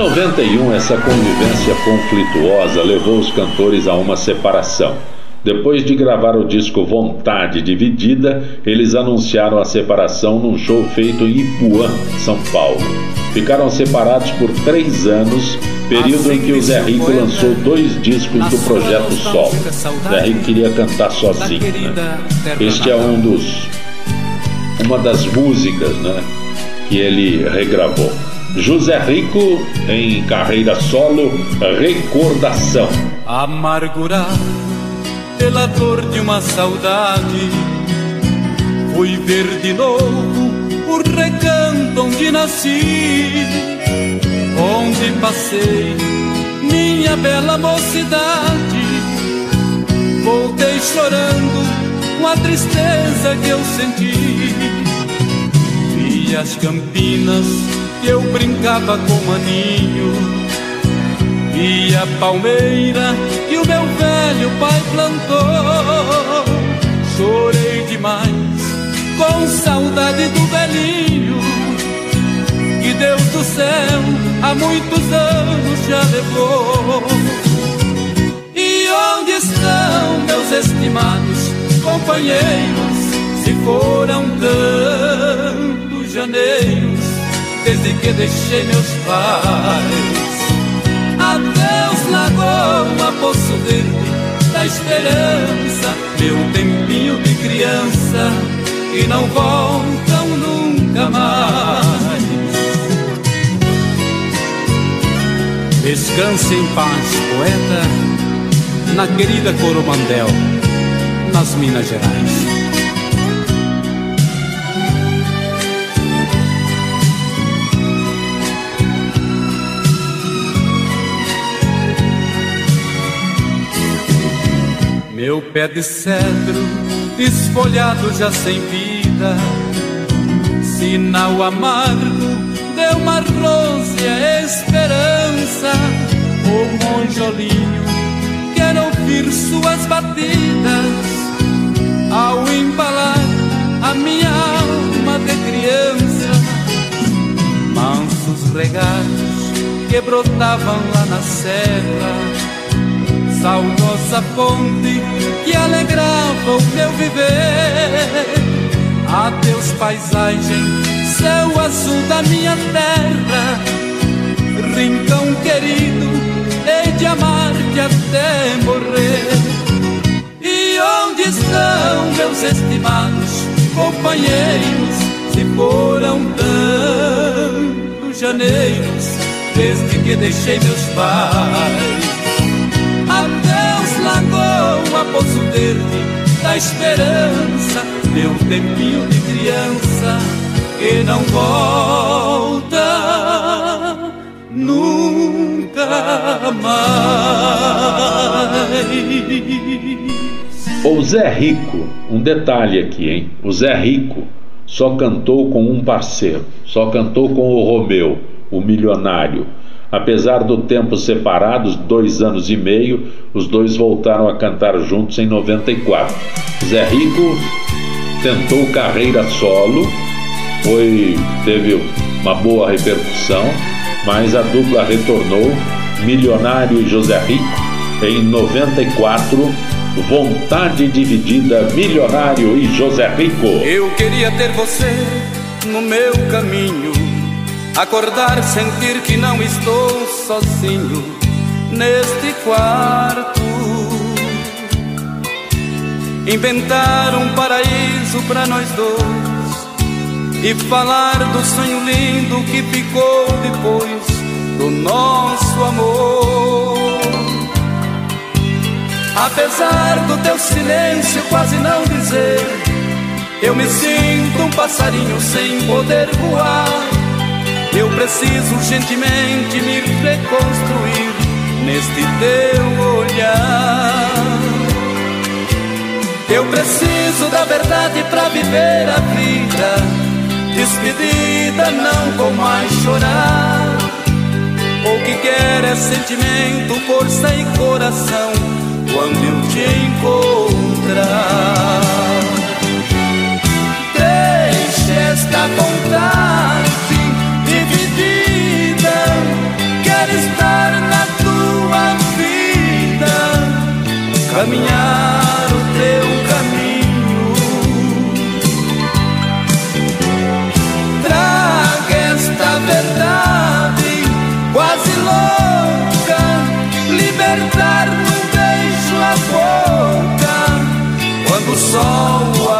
91, essa convivência conflituosa levou os cantores a uma separação. Depois de gravar o disco Vontade Dividida, eles anunciaram a separação num show feito em Ipuã, São Paulo. Ficaram separados por três anos, período em que o Zé Rico lançou dois discos do projeto solo. Zé Rico queria cantar sozinho. Né? Este é um dos, uma das músicas, né, que ele regravou. José Rico em carreira solo, Recordação. Amargurado pela dor de uma saudade, fui ver de novo o recanto onde nasci, onde passei minha bela mocidade. Voltei chorando com a tristeza que eu senti. Vi as campinas eu brincava com maninho. Vi a palmeira que o meu velho pai plantou. Chorei demais com saudade do velhinho que Deus do céu há muitos anos já levou. E onde estão meus estimados companheiros? Se foram tantos janeiros desde que deixei meus pais. Adeus, lagoa, poço verde da esperança, meu tempinho de criança que não voltam nunca mais. Descanse em paz, poeta, na querida Coromandel, nas Minas Gerais. Pé de cedro, esfolhado já sem vida, sinal amargo de uma rose esperança, o monjolinho quer ouvir suas batidas. Ao embalar a minha alma de criança. Mansos regalos que brotavam lá na serra, saudosa fonte que alegrava o meu viver. Adeus, paisagem céu azul da minha terra, rincão querido, hei de amar-te até morrer. E onde estão meus estimados companheiros, se foram tantos janeiros, desde que deixei meus pais? Lagoa, poço verde da esperança, meu tempinho de criança que não volta nunca mais. O Zé Rico, um detalhe aqui, hein? O Zé Rico só cantou com um parceiro, só cantou com o Romeu, o milionário. Apesar do tempo separados, dois anos e meio, os dois voltaram a cantar juntos em 94. Zé Rico tentou carreira solo foi teve uma boa repercussão, mas a dupla retornou Milionário e José Rico em 94. Vontade dividida, Milionário e José Rico. Eu queria ter você no meu caminho, acordar, sentir que não estou sozinho neste quarto. Inventar um paraíso para nós dois e falar do sonho lindo que ficou depois do nosso amor. Apesar do teu silêncio quase não dizer, eu me sinto um passarinho sem poder voar. Eu preciso urgentemente me reconstruir neste teu olhar. Eu preciso da verdade para viver a vida Despedida não vou mais chorar. O que quer é sentimento, força e coração quando eu te encontrar. Deixe esta vontade caminhar o teu caminho. Verdade quase louca, libertar num beijo a boca quando o sol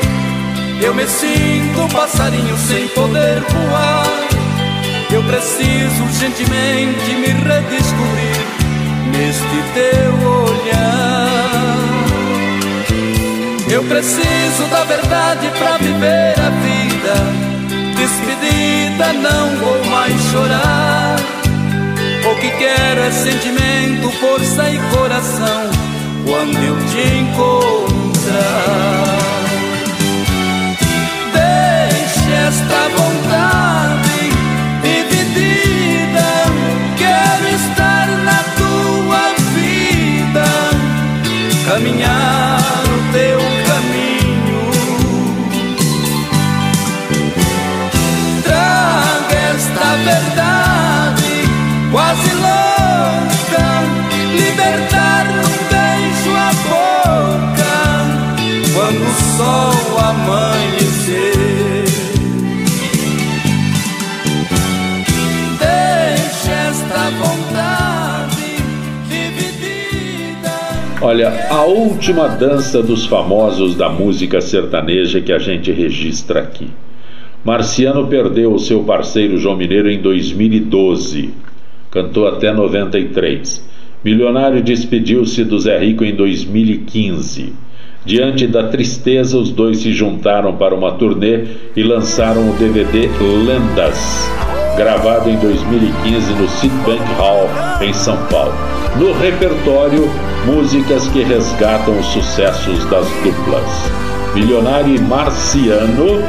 eu me sinto um passarinho sem poder voar. Eu preciso urgentemente me redescobrir neste teu olhar. Eu preciso da verdade para viver a vida. Despedida, não vou mais chorar. O que quero é sentimento, força e coração quando eu te encontrar. Esta vontade dividida. Quero estar na tua vida, caminhar o teu caminho. Traga esta verdade quase louca, libertar num beijo a boca quando o sol amanhecer. Olha, a última dança dos famosos da música sertaneja que a gente registra aqui. Marciano perdeu o seu parceiro João Mineiro em 2012. Cantou até 93. Milionário despediu-se do Zé Rico em 2015. Diante da tristeza, os dois se juntaram para uma turnê e lançaram o DVD Lendas, gravado em 2015 no Citibank Hall, em São Paulo. No repertório, músicas que resgatam os sucessos das duplas. Milionário e Marciano,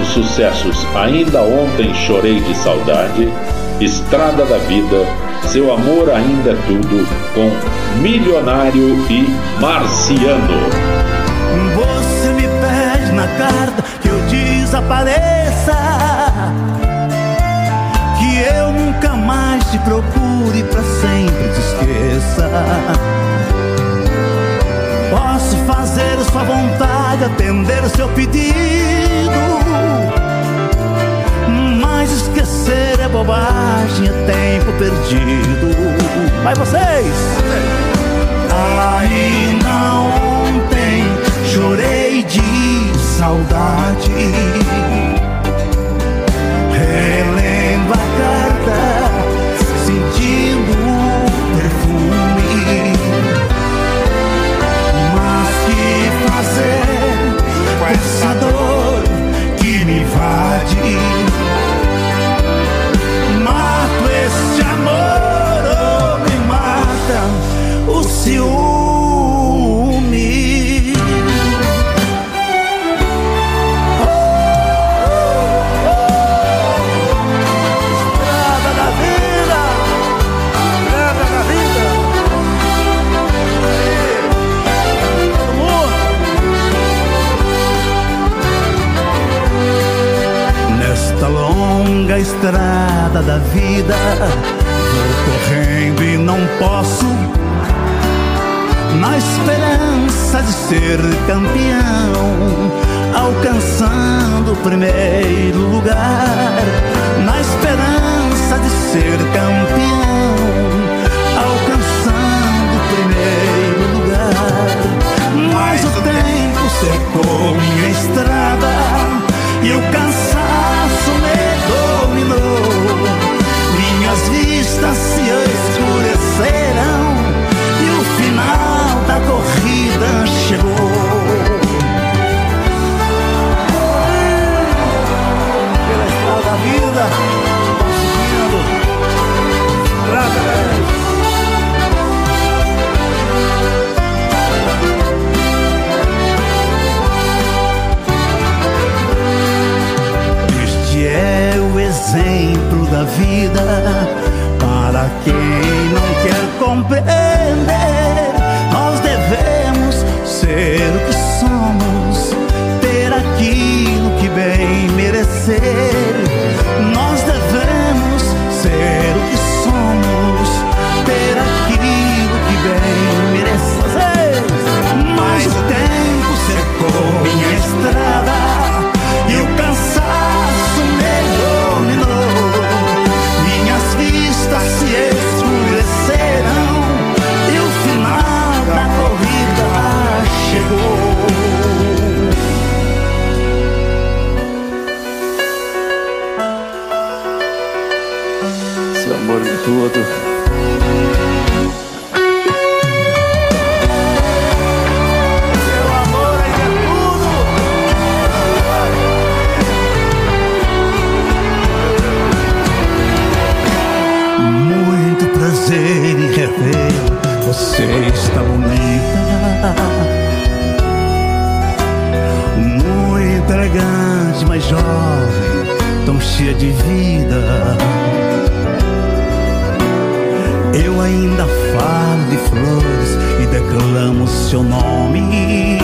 os sucessos Ainda Ontem Chorei de Saudade, Estrada da Vida, Seu Amor Ainda é Tudo, com Milionário e Marciano. Procure pra sempre te esqueça. Posso fazer sua vontade, atender o seu pedido. Mas esquecer é bobagem, é tempo perdido. Vai vocês! Ainda ontem chorei de saudade. Relendo a carta, ciúme. Estrada da vida, estrada da vida. Nesta longa estrada da vida, vou correndo e não posso na esperança de ser campeão, alcançando o primeiro lugar. Na esperança de ser campeão, alcançando o primeiro lugar. Mas o tempo secou minha estrada e o cansaço Este é o exemplo da vida para quem não quer compreender. Nós devemos ser o que somos, ter aquilo bem merecer. Nós devemos ser o que somos, ter aquilo que bem merecer. Mas o tempo secou minha estrada. tudo. Meu amor é tudo. Muito prazer em rever você está bonita, muito elegante, mas jovem, tão cheia de vida seu nome.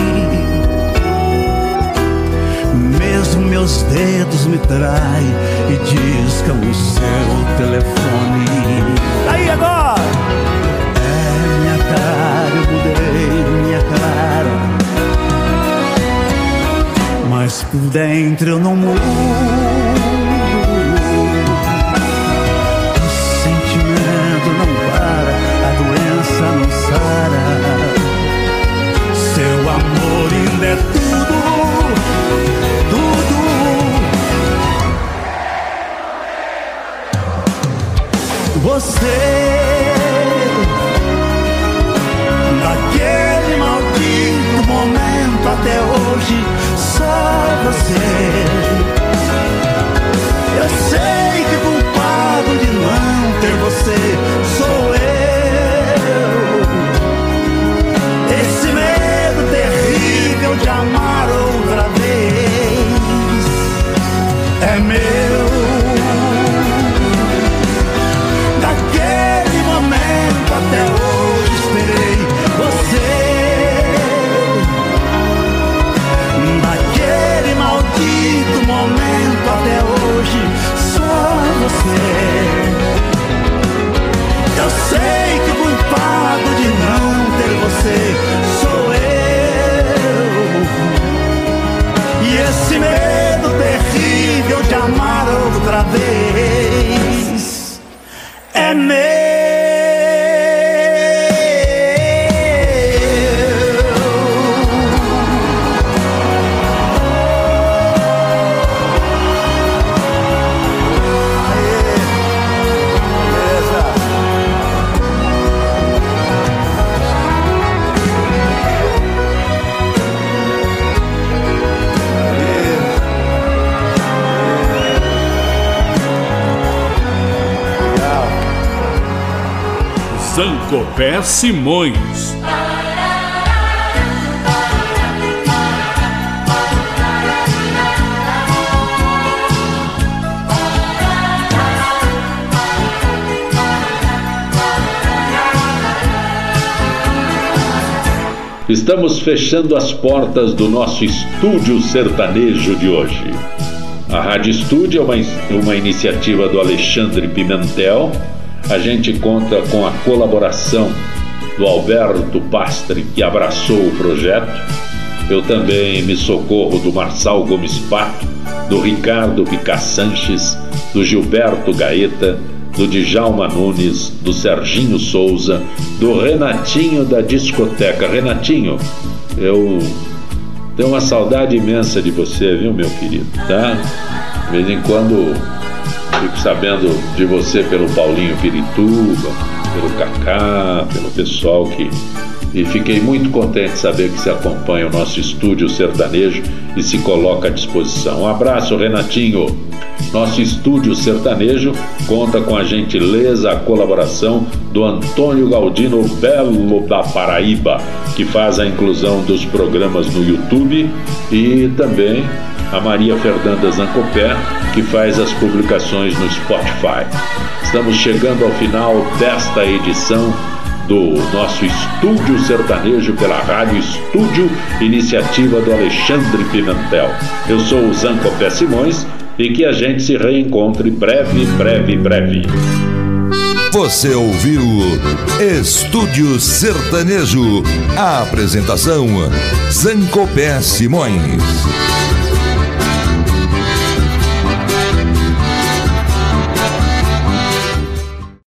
Mesmo meus dedos me traem e discam o seu telefone. Aí agora! É minha cara, eu mudei minha cara. Mas por dentro eu não mudo. Simões. Estamos fechando as portas do nosso estúdio sertanejo de hoje. A Rádio Estúdio é uma, uma iniciativa do Alexandre Pimentel. A gente conta com a colaboração do Alberto Pastre, que abraçou o projeto. Eu também me socorro do Marçal Gomes Pato, do Ricardo Pica Sanches, do Gilberto Gaeta, do Djalma Nunes, do Serginho Souza, do Renatinho da discoteca. Renatinho, eu tenho uma saudade imensa de você, viu, meu querido, tá? De vez em quando sabendo de você pelo Paulinho Pirituba, pelo Cacá, pelo pessoal que. E fiquei muito contente de saber que você acompanha o nosso estúdio sertanejo e se coloca à disposição. Um abraço, Renatinho. Nosso estúdio sertanejo conta com a gentileza, a colaboração do Antônio Galdino Belo da Paraíba, que faz a inclusão dos programas no YouTube, e também a Maria Fernanda Zancopé, que faz as publicações no Spotify. Estamos chegando ao final desta edição do nosso Estúdio Sertanejo pela Rádio Estúdio, iniciativa do Alexandre Pimentel. Eu sou o Zancopé Simões e que a gente se reencontre breve, breve, breve. Você ouviu Estúdio Sertanejo. A apresentação Zancopé Simões.